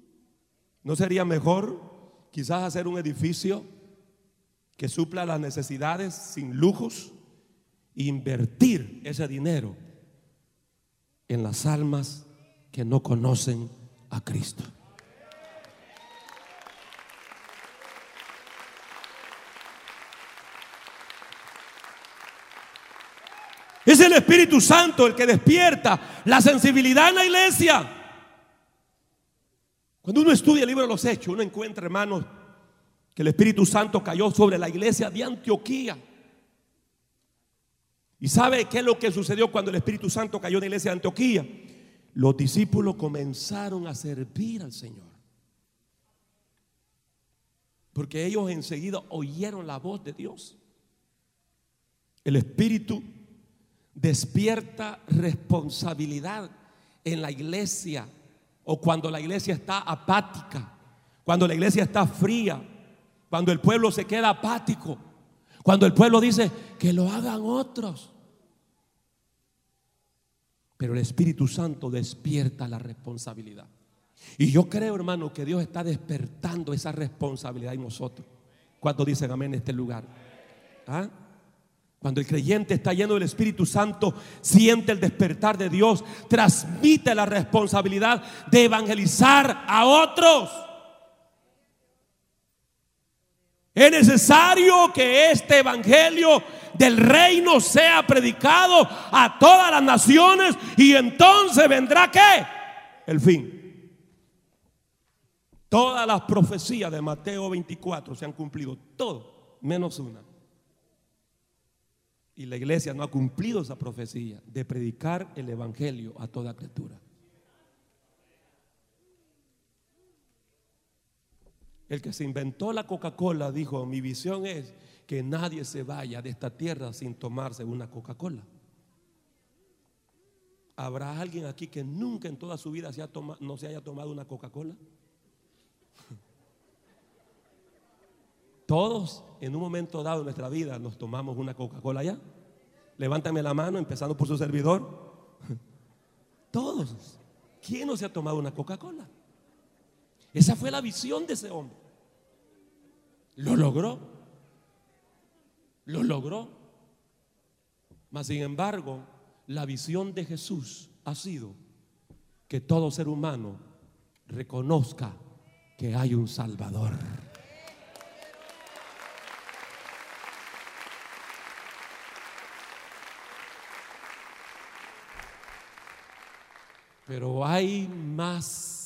¿No sería mejor quizás hacer un edificio que supla las necesidades sin lujos invertir ese dinero en las almas que no conocen a Cristo. Es el Espíritu Santo el que despierta la sensibilidad en la iglesia. Cuando uno estudia el libro de los Hechos, uno encuentra, hermanos, que el Espíritu Santo cayó sobre la iglesia de Antioquía. ¿Y sabe qué es lo que sucedió cuando el Espíritu Santo cayó en la iglesia de Antioquía? Los discípulos comenzaron a servir al Señor. Porque ellos enseguida oyeron la voz de Dios. El Espíritu despierta responsabilidad en la iglesia o cuando la iglesia está apática, cuando la iglesia está fría, Cuando el pueblo se queda apático. Cuando el pueblo dice que lo hagan otros. Pero el Espíritu Santo despierta la responsabilidad. Y yo creo, hermano, que Dios está despertando esa responsabilidad en nosotros. ¿Cuántos dicen amén en este lugar? ¿Ah? Cuando el creyente está lleno del Espíritu Santo, siente el despertar de Dios, transmite la responsabilidad de evangelizar a otros. Es necesario que este evangelio del reino sea predicado a todas las naciones y entonces vendrá qué? El fin. Todas las profecías de Mateo 24 se han cumplido, todo, menos una. Y la iglesia no ha cumplido esa profecía de predicar el evangelio a toda criatura. El que se inventó la Coca-Cola dijo, mi visión es que nadie se vaya de esta tierra sin tomarse una Coca-Cola. ¿Habrá alguien aquí que nunca en toda su vida no se haya tomado una Coca-Cola? Todos en un momento dado en nuestra vida nos tomamos una Coca-Cola ya. Levántame la mano, empezando por su servidor. Todos. ¿Quién no se ha tomado una Coca-Cola? Esa fue la visión de ese hombre. Lo logró. Lo logró. Mas sin embargo, la visión de Jesús ha sido que todo ser humano reconozca que hay un Salvador. Pero hay más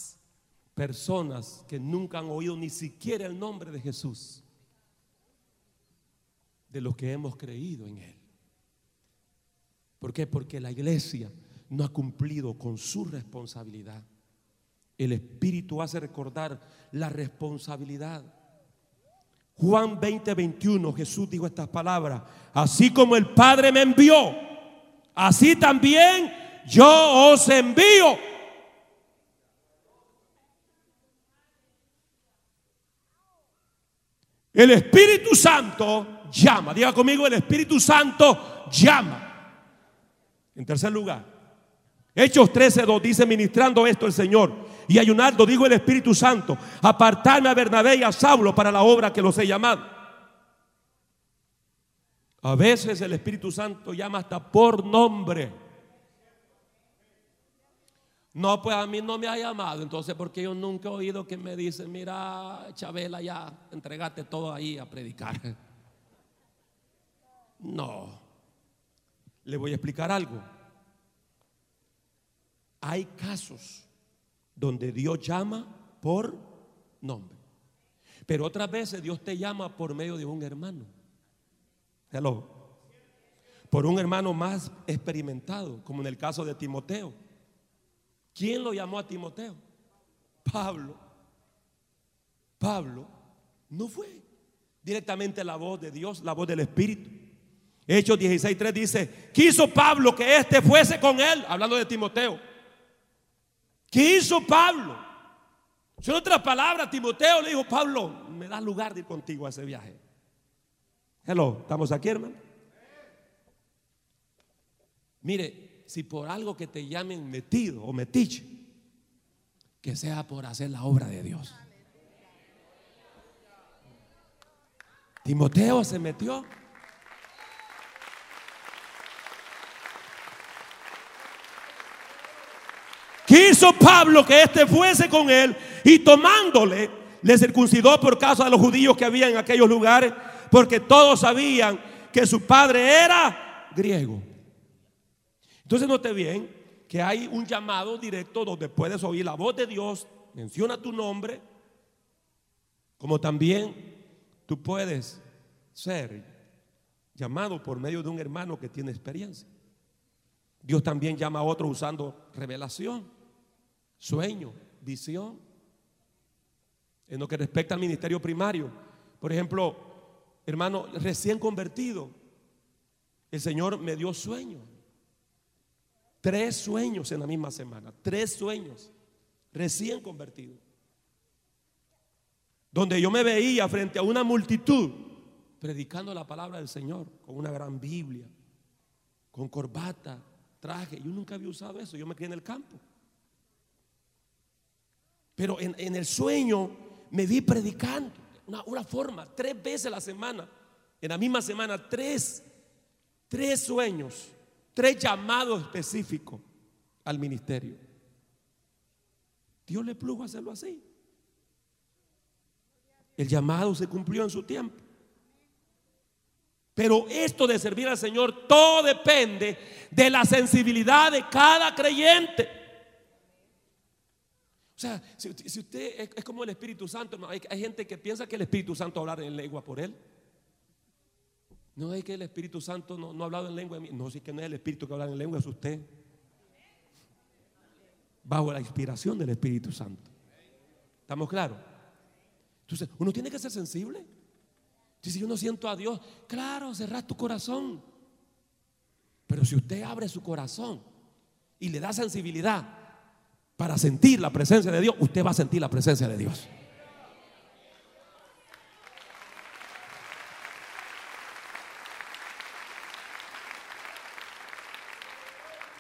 personas que nunca han oído ni siquiera el nombre de Jesús, de los que hemos creído en Él. ¿Por qué? Porque la iglesia no ha cumplido con su responsabilidad. El Espíritu hace recordar la responsabilidad. Juan 20, 21, Jesús dijo estas palabras, así como el Padre me envió, así también yo os envío. El Espíritu Santo llama. Diga conmigo, el Espíritu Santo llama. En tercer lugar, Hechos 13.2 dice, ministrando esto el Señor y ayunando, digo el Espíritu Santo, apartarme a Bernabé y a Saulo para la obra que los he llamado. A veces el Espíritu Santo llama hasta por nombre. No, pues a mí no me ha llamado, entonces porque yo nunca he oído que me dicen, mira, Chabela, ya entregate todo ahí a predicar. No, le voy a explicar algo. Hay casos donde Dios llama por nombre, pero otras veces Dios te llama por medio de un hermano. Hello. Por un hermano más experimentado, como en el caso de Timoteo. ¿Quién lo llamó a Timoteo? Pablo. Pablo no fue directamente la voz de Dios, la voz del Espíritu. Hechos 16.3 dice, quiso Pablo que éste fuese con él, hablando de Timoteo. Quiso Pablo. En otras palabras, Timoteo le dijo, Pablo, me da lugar de ir contigo a ese viaje. Hello, ¿estamos aquí, hermano? Mire, si por algo que te llamen metido o metiche, que sea por hacer la obra de Dios. Timoteo se metió. Quiso Pablo que éste fuese con él y tomándole, le circuncidó por causa de los judíos que había en aquellos lugares, porque todos sabían que su padre era griego. Entonces note bien que hay un llamado directo donde puedes oír la voz de Dios, menciona tu nombre, como también tú puedes ser llamado por medio de un hermano que tiene experiencia. Dios también llama a otro usando revelación, sueño, visión. En lo que respecta al ministerio primario, por ejemplo, hermano, recién convertido, el Señor me dio sueño. Tres sueños en la misma semana, tres sueños, recién convertido. donde yo me veía frente a una multitud predicando la palabra del Señor con una gran Biblia, con corbata, traje. Yo nunca había usado eso, yo me crié en el campo. Pero en, el sueño me vi predicando, una, una forma, tres veces a la semana, en la misma semana, tres, tres sueños, tres llamados específicos al ministerio. Dios le plugo hacerlo así. El llamado se cumplió en su tiempo. Pero esto de servir al Señor, todo depende de la sensibilidad de cada creyente. O sea, si, usted es, como el Espíritu Santo, hay, hay, gente que piensa que el Espíritu Santo hablar en lengua por él. No es que el Espíritu Santo no, no ha hablado en lengua. No, si que no es el Espíritu que habla en lengua, es usted. Bajo la inspiración del Espíritu Santo. ¿Estamos claros? Entonces, uno tiene que ser sensible. Si yo no siento a Dios, claro, cerrar tu corazón. Pero si usted abre su corazón y le da sensibilidad para sentir la presencia de Dios, usted va a sentir la presencia de Dios.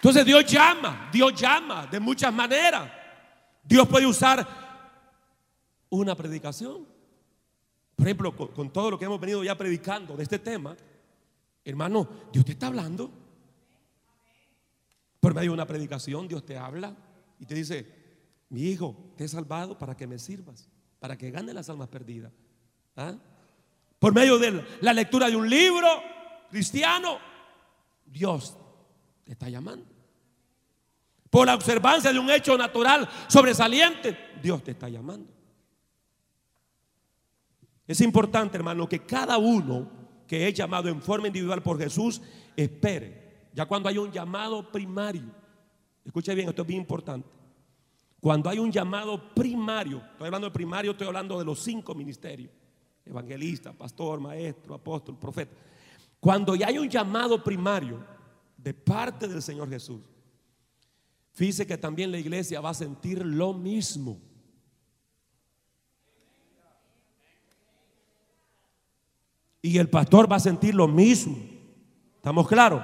Entonces Dios llama, Dios llama de muchas maneras. Dios puede usar una predicación. Por ejemplo, con, todo lo que hemos venido ya predicando de este tema, hermano, Dios te está hablando. Por medio de una predicación, Dios te habla y te dice, mi hijo, te he salvado para que me sirvas, para que gane las almas perdidas. ¿Ah? Por medio de la lectura de un libro cristiano, Dios te está llamando. Por la observancia de un hecho natural sobresaliente, Dios te está llamando. Es importante, hermano, que cada uno que es llamado en forma individual por Jesús espere. Ya cuando hay un llamado primario, escuche bien, esto es bien importante. Cuando hay un llamado primario, estoy hablando de primario, estoy hablando de los cinco ministerios: evangelista, pastor, maestro, apóstol, profeta. Cuando ya hay un llamado primario de parte del Señor Jesús, fíjese que también la iglesia va a sentir lo mismo. Y el pastor va a sentir lo mismo. ¿Estamos claros?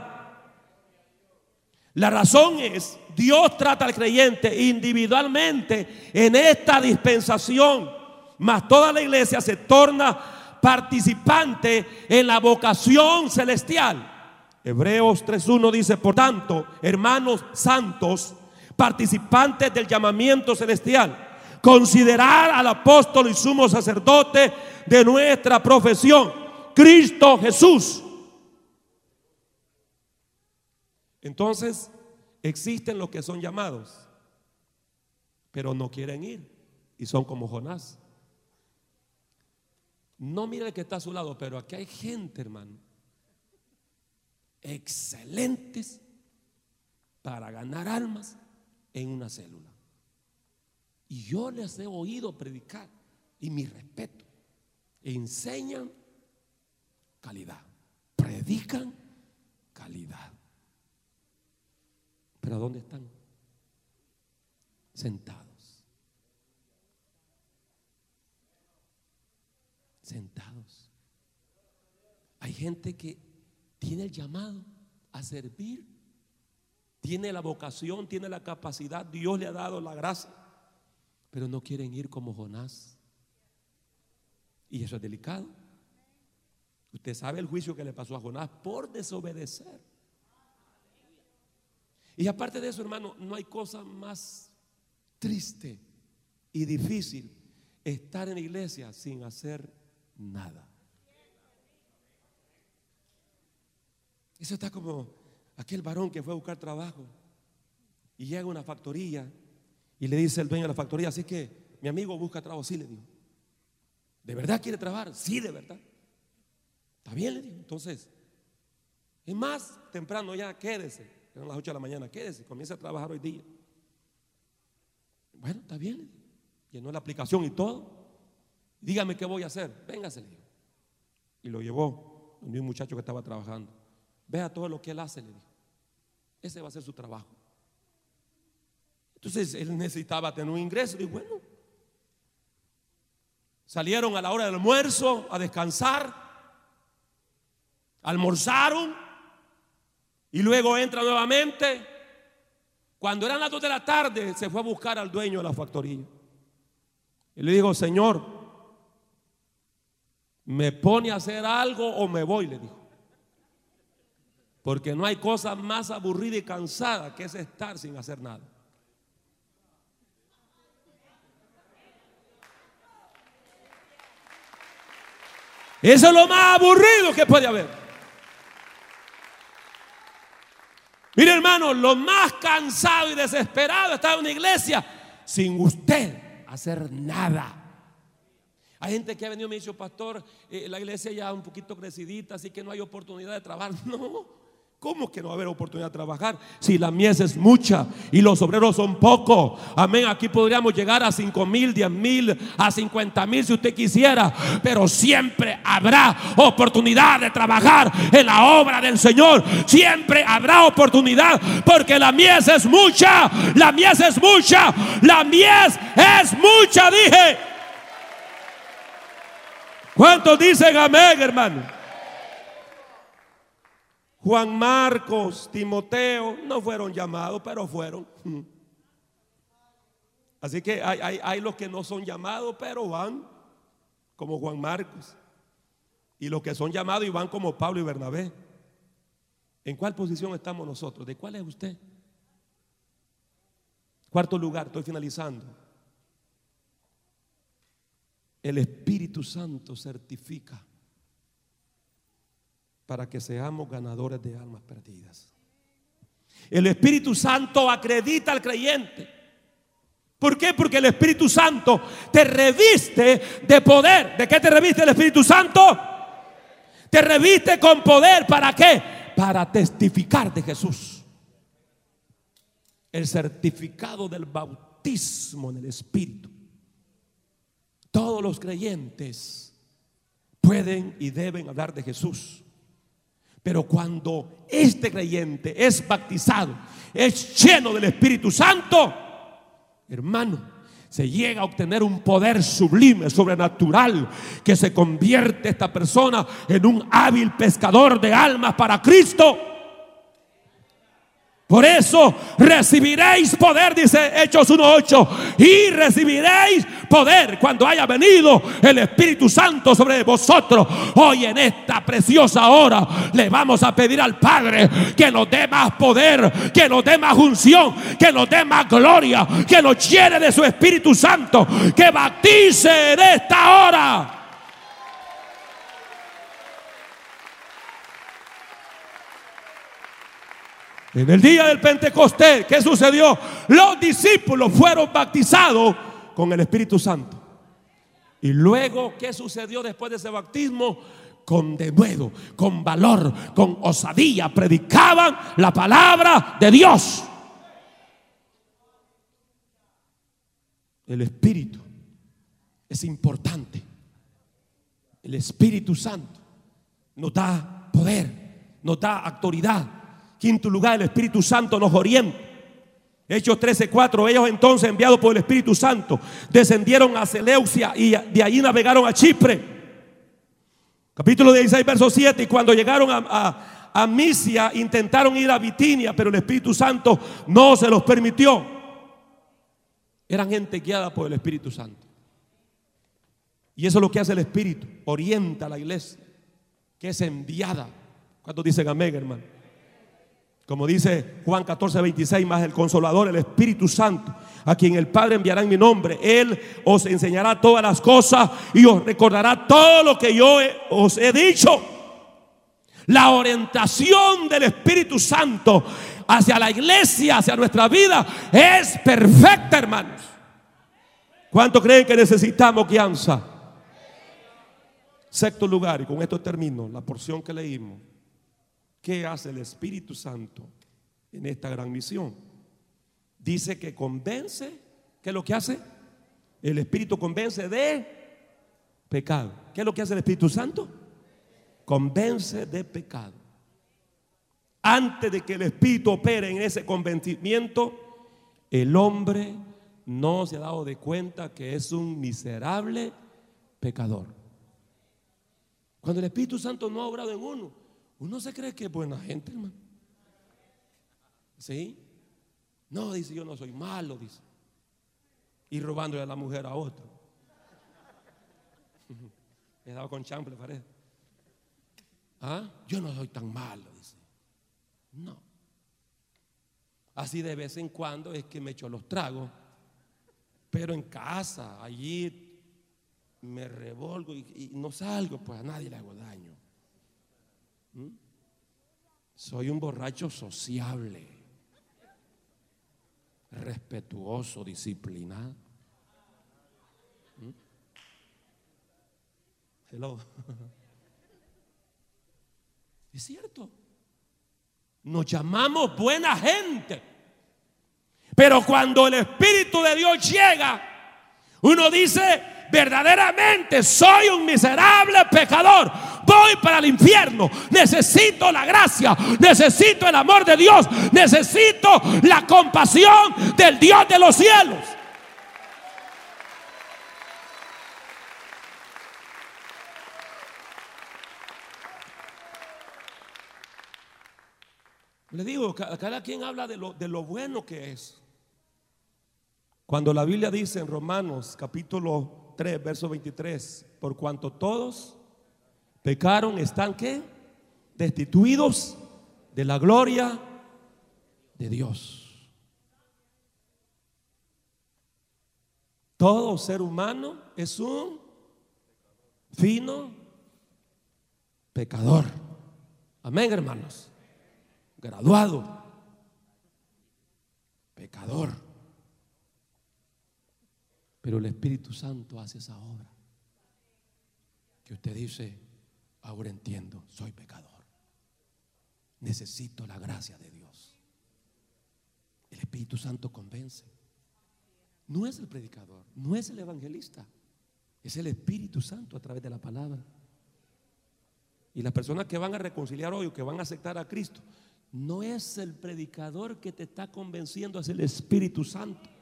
La razón es, Dios trata al creyente individualmente en esta dispensación, mas toda la iglesia se torna participante en la vocación celestial. Hebreos 3.1 dice, por tanto, hermanos santos, participantes del llamamiento celestial, considerar al apóstol y sumo sacerdote de nuestra profesión Cristo Jesús. Entonces, existen los que son llamados, pero no quieren ir y son como Jonás. No mire que está a su lado, pero aquí hay gente, hermano, excelentes para ganar almas en una célula. Y yo les he oído predicar y mi respeto. Enseñan calidad. Predican calidad. Pero ¿dónde están? Sentados. Sentados. Hay gente que tiene el llamado a servir, tiene la vocación, tiene la capacidad, Dios le ha dado la gracia, pero no quieren ir como Jonás. Y eso es delicado. Usted sabe el juicio que le pasó a Jonás por desobedecer. Y aparte de eso, hermano, no hay cosa más triste y difícil estar en la iglesia sin hacer nada. Eso está como aquel varón que fue a buscar trabajo y llega a una factoría y le dice el dueño de la factoría, así que mi amigo busca trabajo, sí le digo. ¿De verdad quiere trabajar? Sí, de verdad. Está bien, le digo. Entonces, es más temprano ya, quédese. Eran las 8 de la mañana, quédese, comienza a trabajar hoy día. Bueno, está bien, le digo. Llenó la aplicación y todo. Dígame qué voy a hacer. Véngase, le digo. Y lo llevó un muchacho que estaba trabajando. Vea todo lo que él hace, le dijo. Ese va a ser su trabajo. Entonces él necesitaba tener un ingreso. Y bueno, Salieron a la hora del almuerzo a descansar, almorzaron y luego entra nuevamente. Cuando eran las dos de la tarde, se fue a buscar al dueño de la factoría. Y le dijo, Señor, ¿me pone a hacer algo o me voy? Le dijo. Porque no hay cosa más aburrida y cansada que es estar sin hacer nada. Eso es lo más aburrido que puede haber. Mire hermano, lo más cansado y desesperado está en una iglesia sin usted hacer nada. Hay gente que ha venido y me ha dicho, pastor, eh, la iglesia ya un poquito crecidita, así que no hay oportunidad de trabajar. No, ¿Cómo que no va a haber oportunidad de trabajar? Si la mies es mucha y los obreros son pocos. Amén. Aquí podríamos llegar a 5 mil, 10 mil, a 50 mil si usted quisiera. Pero siempre habrá oportunidad de trabajar en la obra del Señor. Siempre habrá oportunidad porque la mies es mucha. La mies es mucha. La mies es mucha, dije. ¿Cuántos dicen amén, hermano? Juan Marcos, Timoteo, no fueron llamados, pero fueron. Así que hay, los que no son llamados, pero van como Juan Marcos. Y los que son llamados y van como Pablo y Bernabé. ¿En cuál posición estamos nosotros? ¿De cuál es usted? Cuarto lugar, estoy finalizando. El Espíritu Santo certifica para que seamos ganadores de almas perdidas. El Espíritu Santo acredita al creyente. ¿Por qué? Porque el Espíritu Santo te reviste de poder. ¿De qué te reviste el Espíritu Santo? Te reviste con poder. ¿Para qué? Para testificar de Jesús. El certificado del bautismo en el Espíritu. Todos los creyentes pueden y deben hablar de Jesús. Pero cuando este creyente es bautizado, es lleno del Espíritu Santo, hermano, se llega a obtener un poder sublime, sobrenatural, que se convierte esta persona en un hábil pescador de almas para Cristo. Por eso recibiréis poder, dice Hechos 1.8, y recibiréis poder cuando haya venido el Espíritu Santo sobre vosotros. Hoy en esta preciosa hora le vamos a pedir al Padre que nos dé más poder, que nos dé más unción, que nos dé más gloria, que nos llene de su Espíritu Santo, que bautice en esta hora. En el día del Pentecostés, ¿qué sucedió? Los discípulos fueron bautizados con el Espíritu Santo. Y luego, ¿qué sucedió después de ese bautismo? Con denuedo, con valor, con osadía, predicaban la palabra de Dios. El Espíritu es importante. El Espíritu Santo nos da poder, nos da autoridad Quinto lugar, el Espíritu Santo nos orienta. Hechos 13:4, ellos entonces enviados por el Espíritu Santo descendieron a Seleucia y de allí navegaron a Chipre. Capítulo 16, verso 7, y cuando llegaron a, a, Misia intentaron ir a Bitinia, pero el Espíritu Santo no se los permitió. Eran gente guiada por el Espíritu Santo. Y eso es lo que hace el Espíritu, orienta a la iglesia, que es enviada. ¿Cuántos dicen amén, hermano? Como dice Juan 14, 26, más el consolador, el Espíritu Santo, a quien el Padre enviará en mi nombre. Él os enseñará todas las cosas y os recordará todo lo que yo os he dicho. La orientación del Espíritu Santo hacia la iglesia, hacia nuestra vida, es perfecta, hermanos. ¿Cuánto creen que necesitamos guianza? Sexto lugar, y con esto termino la porción que leímos. ¿Qué hace el Espíritu Santo en esta gran misión? Dice que convence. ¿Qué es lo que hace? El Espíritu convence de pecado. ¿Qué es lo que hace el Espíritu Santo? Convence de pecado. Antes de que el Espíritu opere en ese convencimiento, el hombre no se ha dado de cuenta que es un miserable pecador. Cuando el Espíritu Santo no ha obrado en uno, uno se cree que es buena gente, hermano. ¿Sí? No, dice, yo no soy malo, dice. Y robándole a la mujer a otro. He dado con chample, parece. ¿Ah? Yo no soy tan malo, dice. No. Así de vez en cuando es que me echo los tragos. Pero en casa, allí me revolgo y, no salgo, pues a nadie le hago daño. Soy un borracho sociable, respetuoso, disciplinado. ¿Mm? Hello. Es cierto. Nos llamamos buena gente. Pero cuando el Espíritu de Dios llega, uno dice, verdaderamente soy un miserable pecador. Voy para el infierno. Necesito la gracia. Necesito el amor de Dios. Necesito la compasión del Dios de los cielos. Le digo, cada quien habla de lo, bueno que es. Cuando la Biblia dice en Romanos capítulo 3, verso 23, por cuanto todos pecaron, están que destituidos de la gloria de Dios. Todo ser humano es un fino pecador. Amén, hermanos graduado, pecador. Pero el Espíritu Santo hace esa obra. Que usted dice, ahora entiendo, soy pecador. Necesito la gracia de Dios. El Espíritu Santo convence. No es el predicador, no es el evangelista, es el Espíritu Santo a través de la palabra. Y las personas que van a reconciliar hoy o que van a aceptar a Cristo no es el predicador que te está convenciendo, es el Espíritu Santo.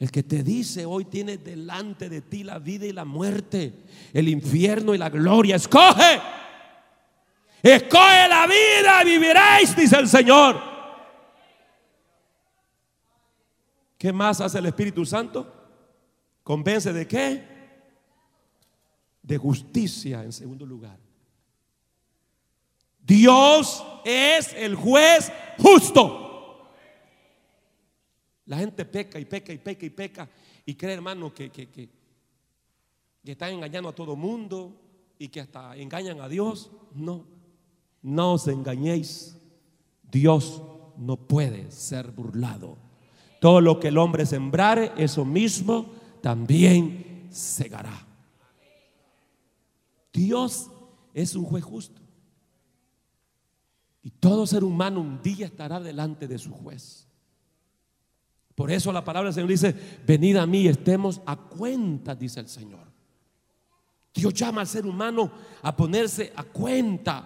El que te dice hoy tiene delante de ti la vida y la muerte, el infierno y la gloria. Escoge. Escoge la vida y viviréis, dice el Señor. ¿Qué más hace el Espíritu Santo? Convence de qué? De justicia en segundo lugar. Dios es el juez justo. La gente peca y peca y peca y peca y cree, hermano, que, que, que, están engañando a todo mundo y que hasta engañan a Dios. No, no os engañéis. Dios no puede ser burlado. Todo lo que el hombre sembrare, eso mismo también segará. Dios es un juez justo. Y todo ser humano un día estará delante de su juez. Por eso la palabra del Señor dice, venid a mí, estemos a cuenta, dice el Señor. Dios llama al ser humano a ponerse a cuenta.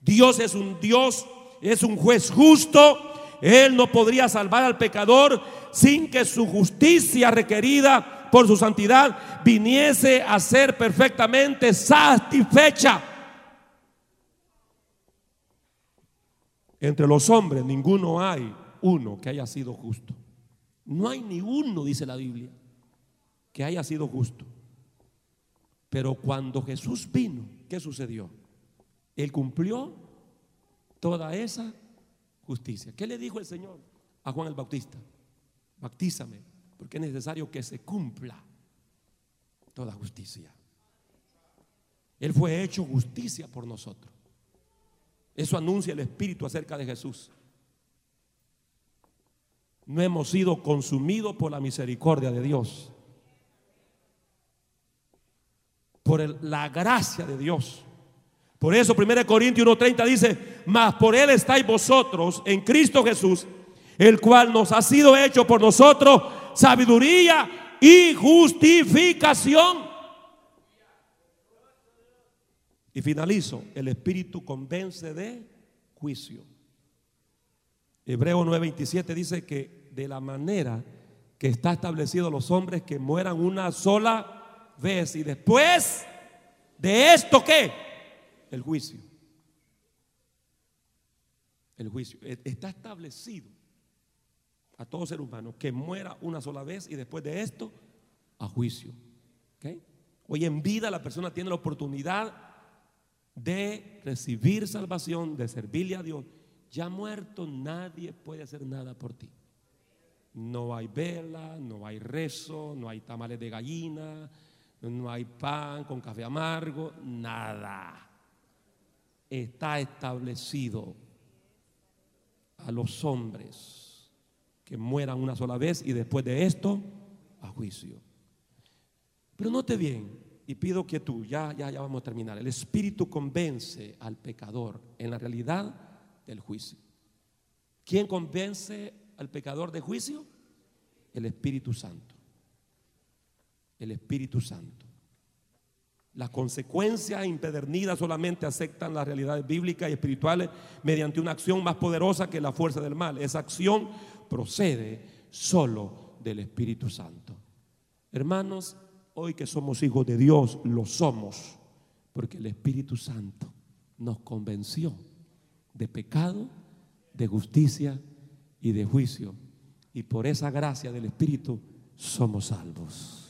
Dios es un Dios, es un juez justo. Él no podría salvar al pecador sin que su justicia requerida por su santidad viniese a ser perfectamente satisfecha. Entre los hombres ninguno hay uno que haya sido justo. No hay ni uno, dice la Biblia, que haya sido justo. Pero cuando Jesús vino, ¿qué sucedió? Él cumplió toda esa justicia. ¿Qué le dijo el Señor a Juan el Bautista? Bautízame, porque es necesario que se cumpla toda justicia. Él fue hecho justicia por nosotros. Eso anuncia el Espíritu acerca de Jesús. No hemos sido consumidos por la misericordia de Dios. Por la gracia de Dios. Por eso 1 Corintios 1.30 dice, mas por Él estáis vosotros en Cristo Jesús, el cual nos ha sido hecho por nosotros sabiduría y justificación. Y finalizo, el Espíritu convence de juicio. Hebreo 9:27 dice que de la manera que está establecido los hombres que mueran una sola vez y después de esto qué? El juicio. El juicio. E- Está establecido a todo ser humano que muera una sola vez y después de esto a juicio. ¿Ok? Hoy en vida la persona tiene la oportunidad de recibir salvación, de servirle a Dios. Ya muerto nadie puede hacer nada por ti. No hay vela, no hay rezo, no hay tamales de gallina, no hay pan con café amargo, nada. Está establecido a los hombres que mueran una sola vez y después de esto a juicio. Pero note bien, y pido que tú, ya, ya, ya vamos a terminar. El Espíritu convence al pecador en la realidad del juicio. ¿Quién convence al pecador de juicio? El Espíritu Santo. El Espíritu Santo. Las consecuencias impedernidas solamente aceptan las realidades bíblicas y espirituales mediante una acción más poderosa que la fuerza del mal. Esa acción procede solo del Espíritu Santo. Hermanos, hoy que somos hijos de Dios, lo somos, porque el Espíritu Santo nos convenció de pecado, de justicia y de juicio. Y por esa gracia del Espíritu somos salvos.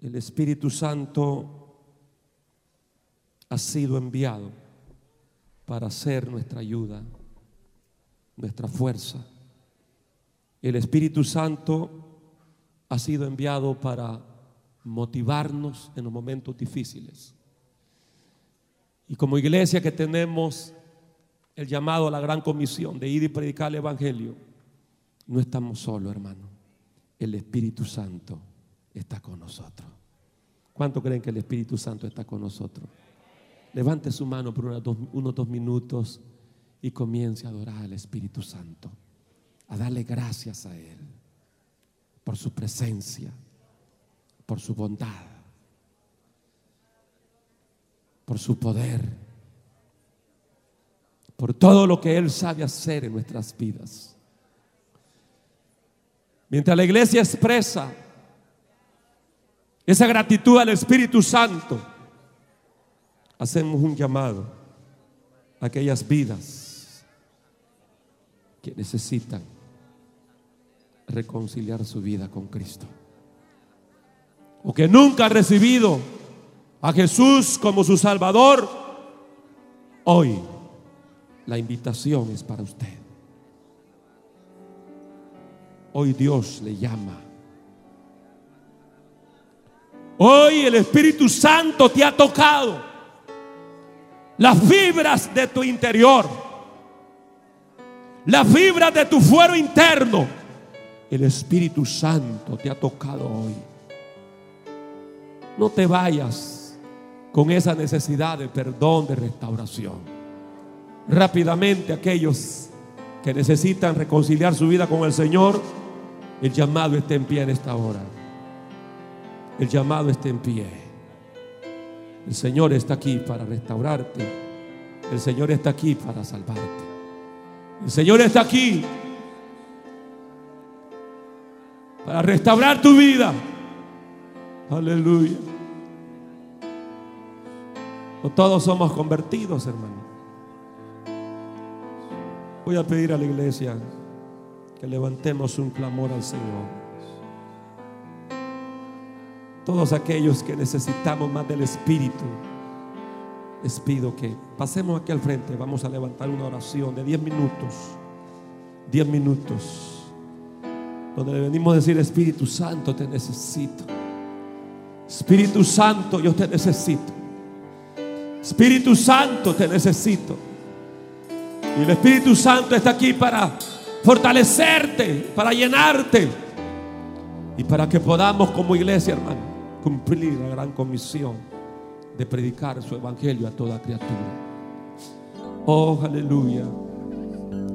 El Espíritu Santo ha sido enviado para ser nuestra ayuda, nuestra fuerza. El Espíritu Santo ha sido enviado para motivarnos en los momentos difíciles. Y como iglesia que tenemos el llamado a la gran comisión de ir y predicar el Evangelio, no estamos solos, hermano. El Espíritu Santo está con nosotros. ¿Cuánto creen que el Espíritu Santo está con nosotros? Levante su mano por unos dos, unos dos minutos y comience a adorar al Espíritu Santo, a darle gracias a Él por su presencia, por su bondad, por su poder, por todo lo que Él sabe hacer en nuestras vidas. Mientras la iglesia expresa esa gratitud al Espíritu Santo, hacemos un llamado a aquellas vidas que necesitan reconciliar su vida con Cristo. O que nunca han recibido a Jesús como su Salvador. Hoy la invitación es para usted. Hoy Dios le llama. Hoy el Espíritu Santo te ha tocado las fibras de tu interior, las fibras de tu fuero interno. El Espíritu Santo te ha tocado hoy. No te vayas con esa necesidad de perdón, de restauración. Rápidamente aquellos que necesitan reconciliar su vida con el Señor, el llamado está en pie en esta hora. El llamado está en pie. El Señor está aquí para restaurarte. El Señor está aquí para salvarte. El Señor está aquí para restaurar tu vida. Aleluya. Todos somos convertidos, hermano. Voy a pedir a la iglesia que levantemos un clamor al Señor. Todos aquellos que necesitamos más del Espíritu, les pido que pasemos aquí al frente. Vamos a levantar una oración de 10 minutos. 10 minutos. Donde le venimos a decir, Espíritu Santo, te necesito. Espíritu Santo, yo te necesito. Espíritu Santo, te necesito. Y el Espíritu Santo está aquí para fortalecerte, para llenarte y para que podamos como iglesia, hermano, cumplir la gran comisión de predicar su evangelio a toda criatura. Oh, aleluya.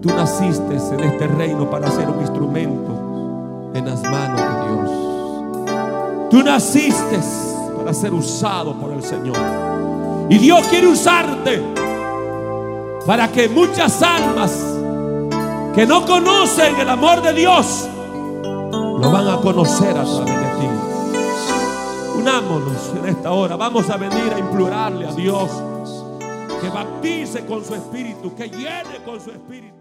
Tú naciste en este reino para ser un instrumento en las manos de Dios. Tú naciste para ser usado por el Señor. Y Dios quiere usarte para que muchas almas que no conocen el amor de Dios lo van a conocer a través de ti. Unámonos en esta hora. Vamos a venir a implorarle a Dios que baptice con su espíritu, que llene con su espíritu.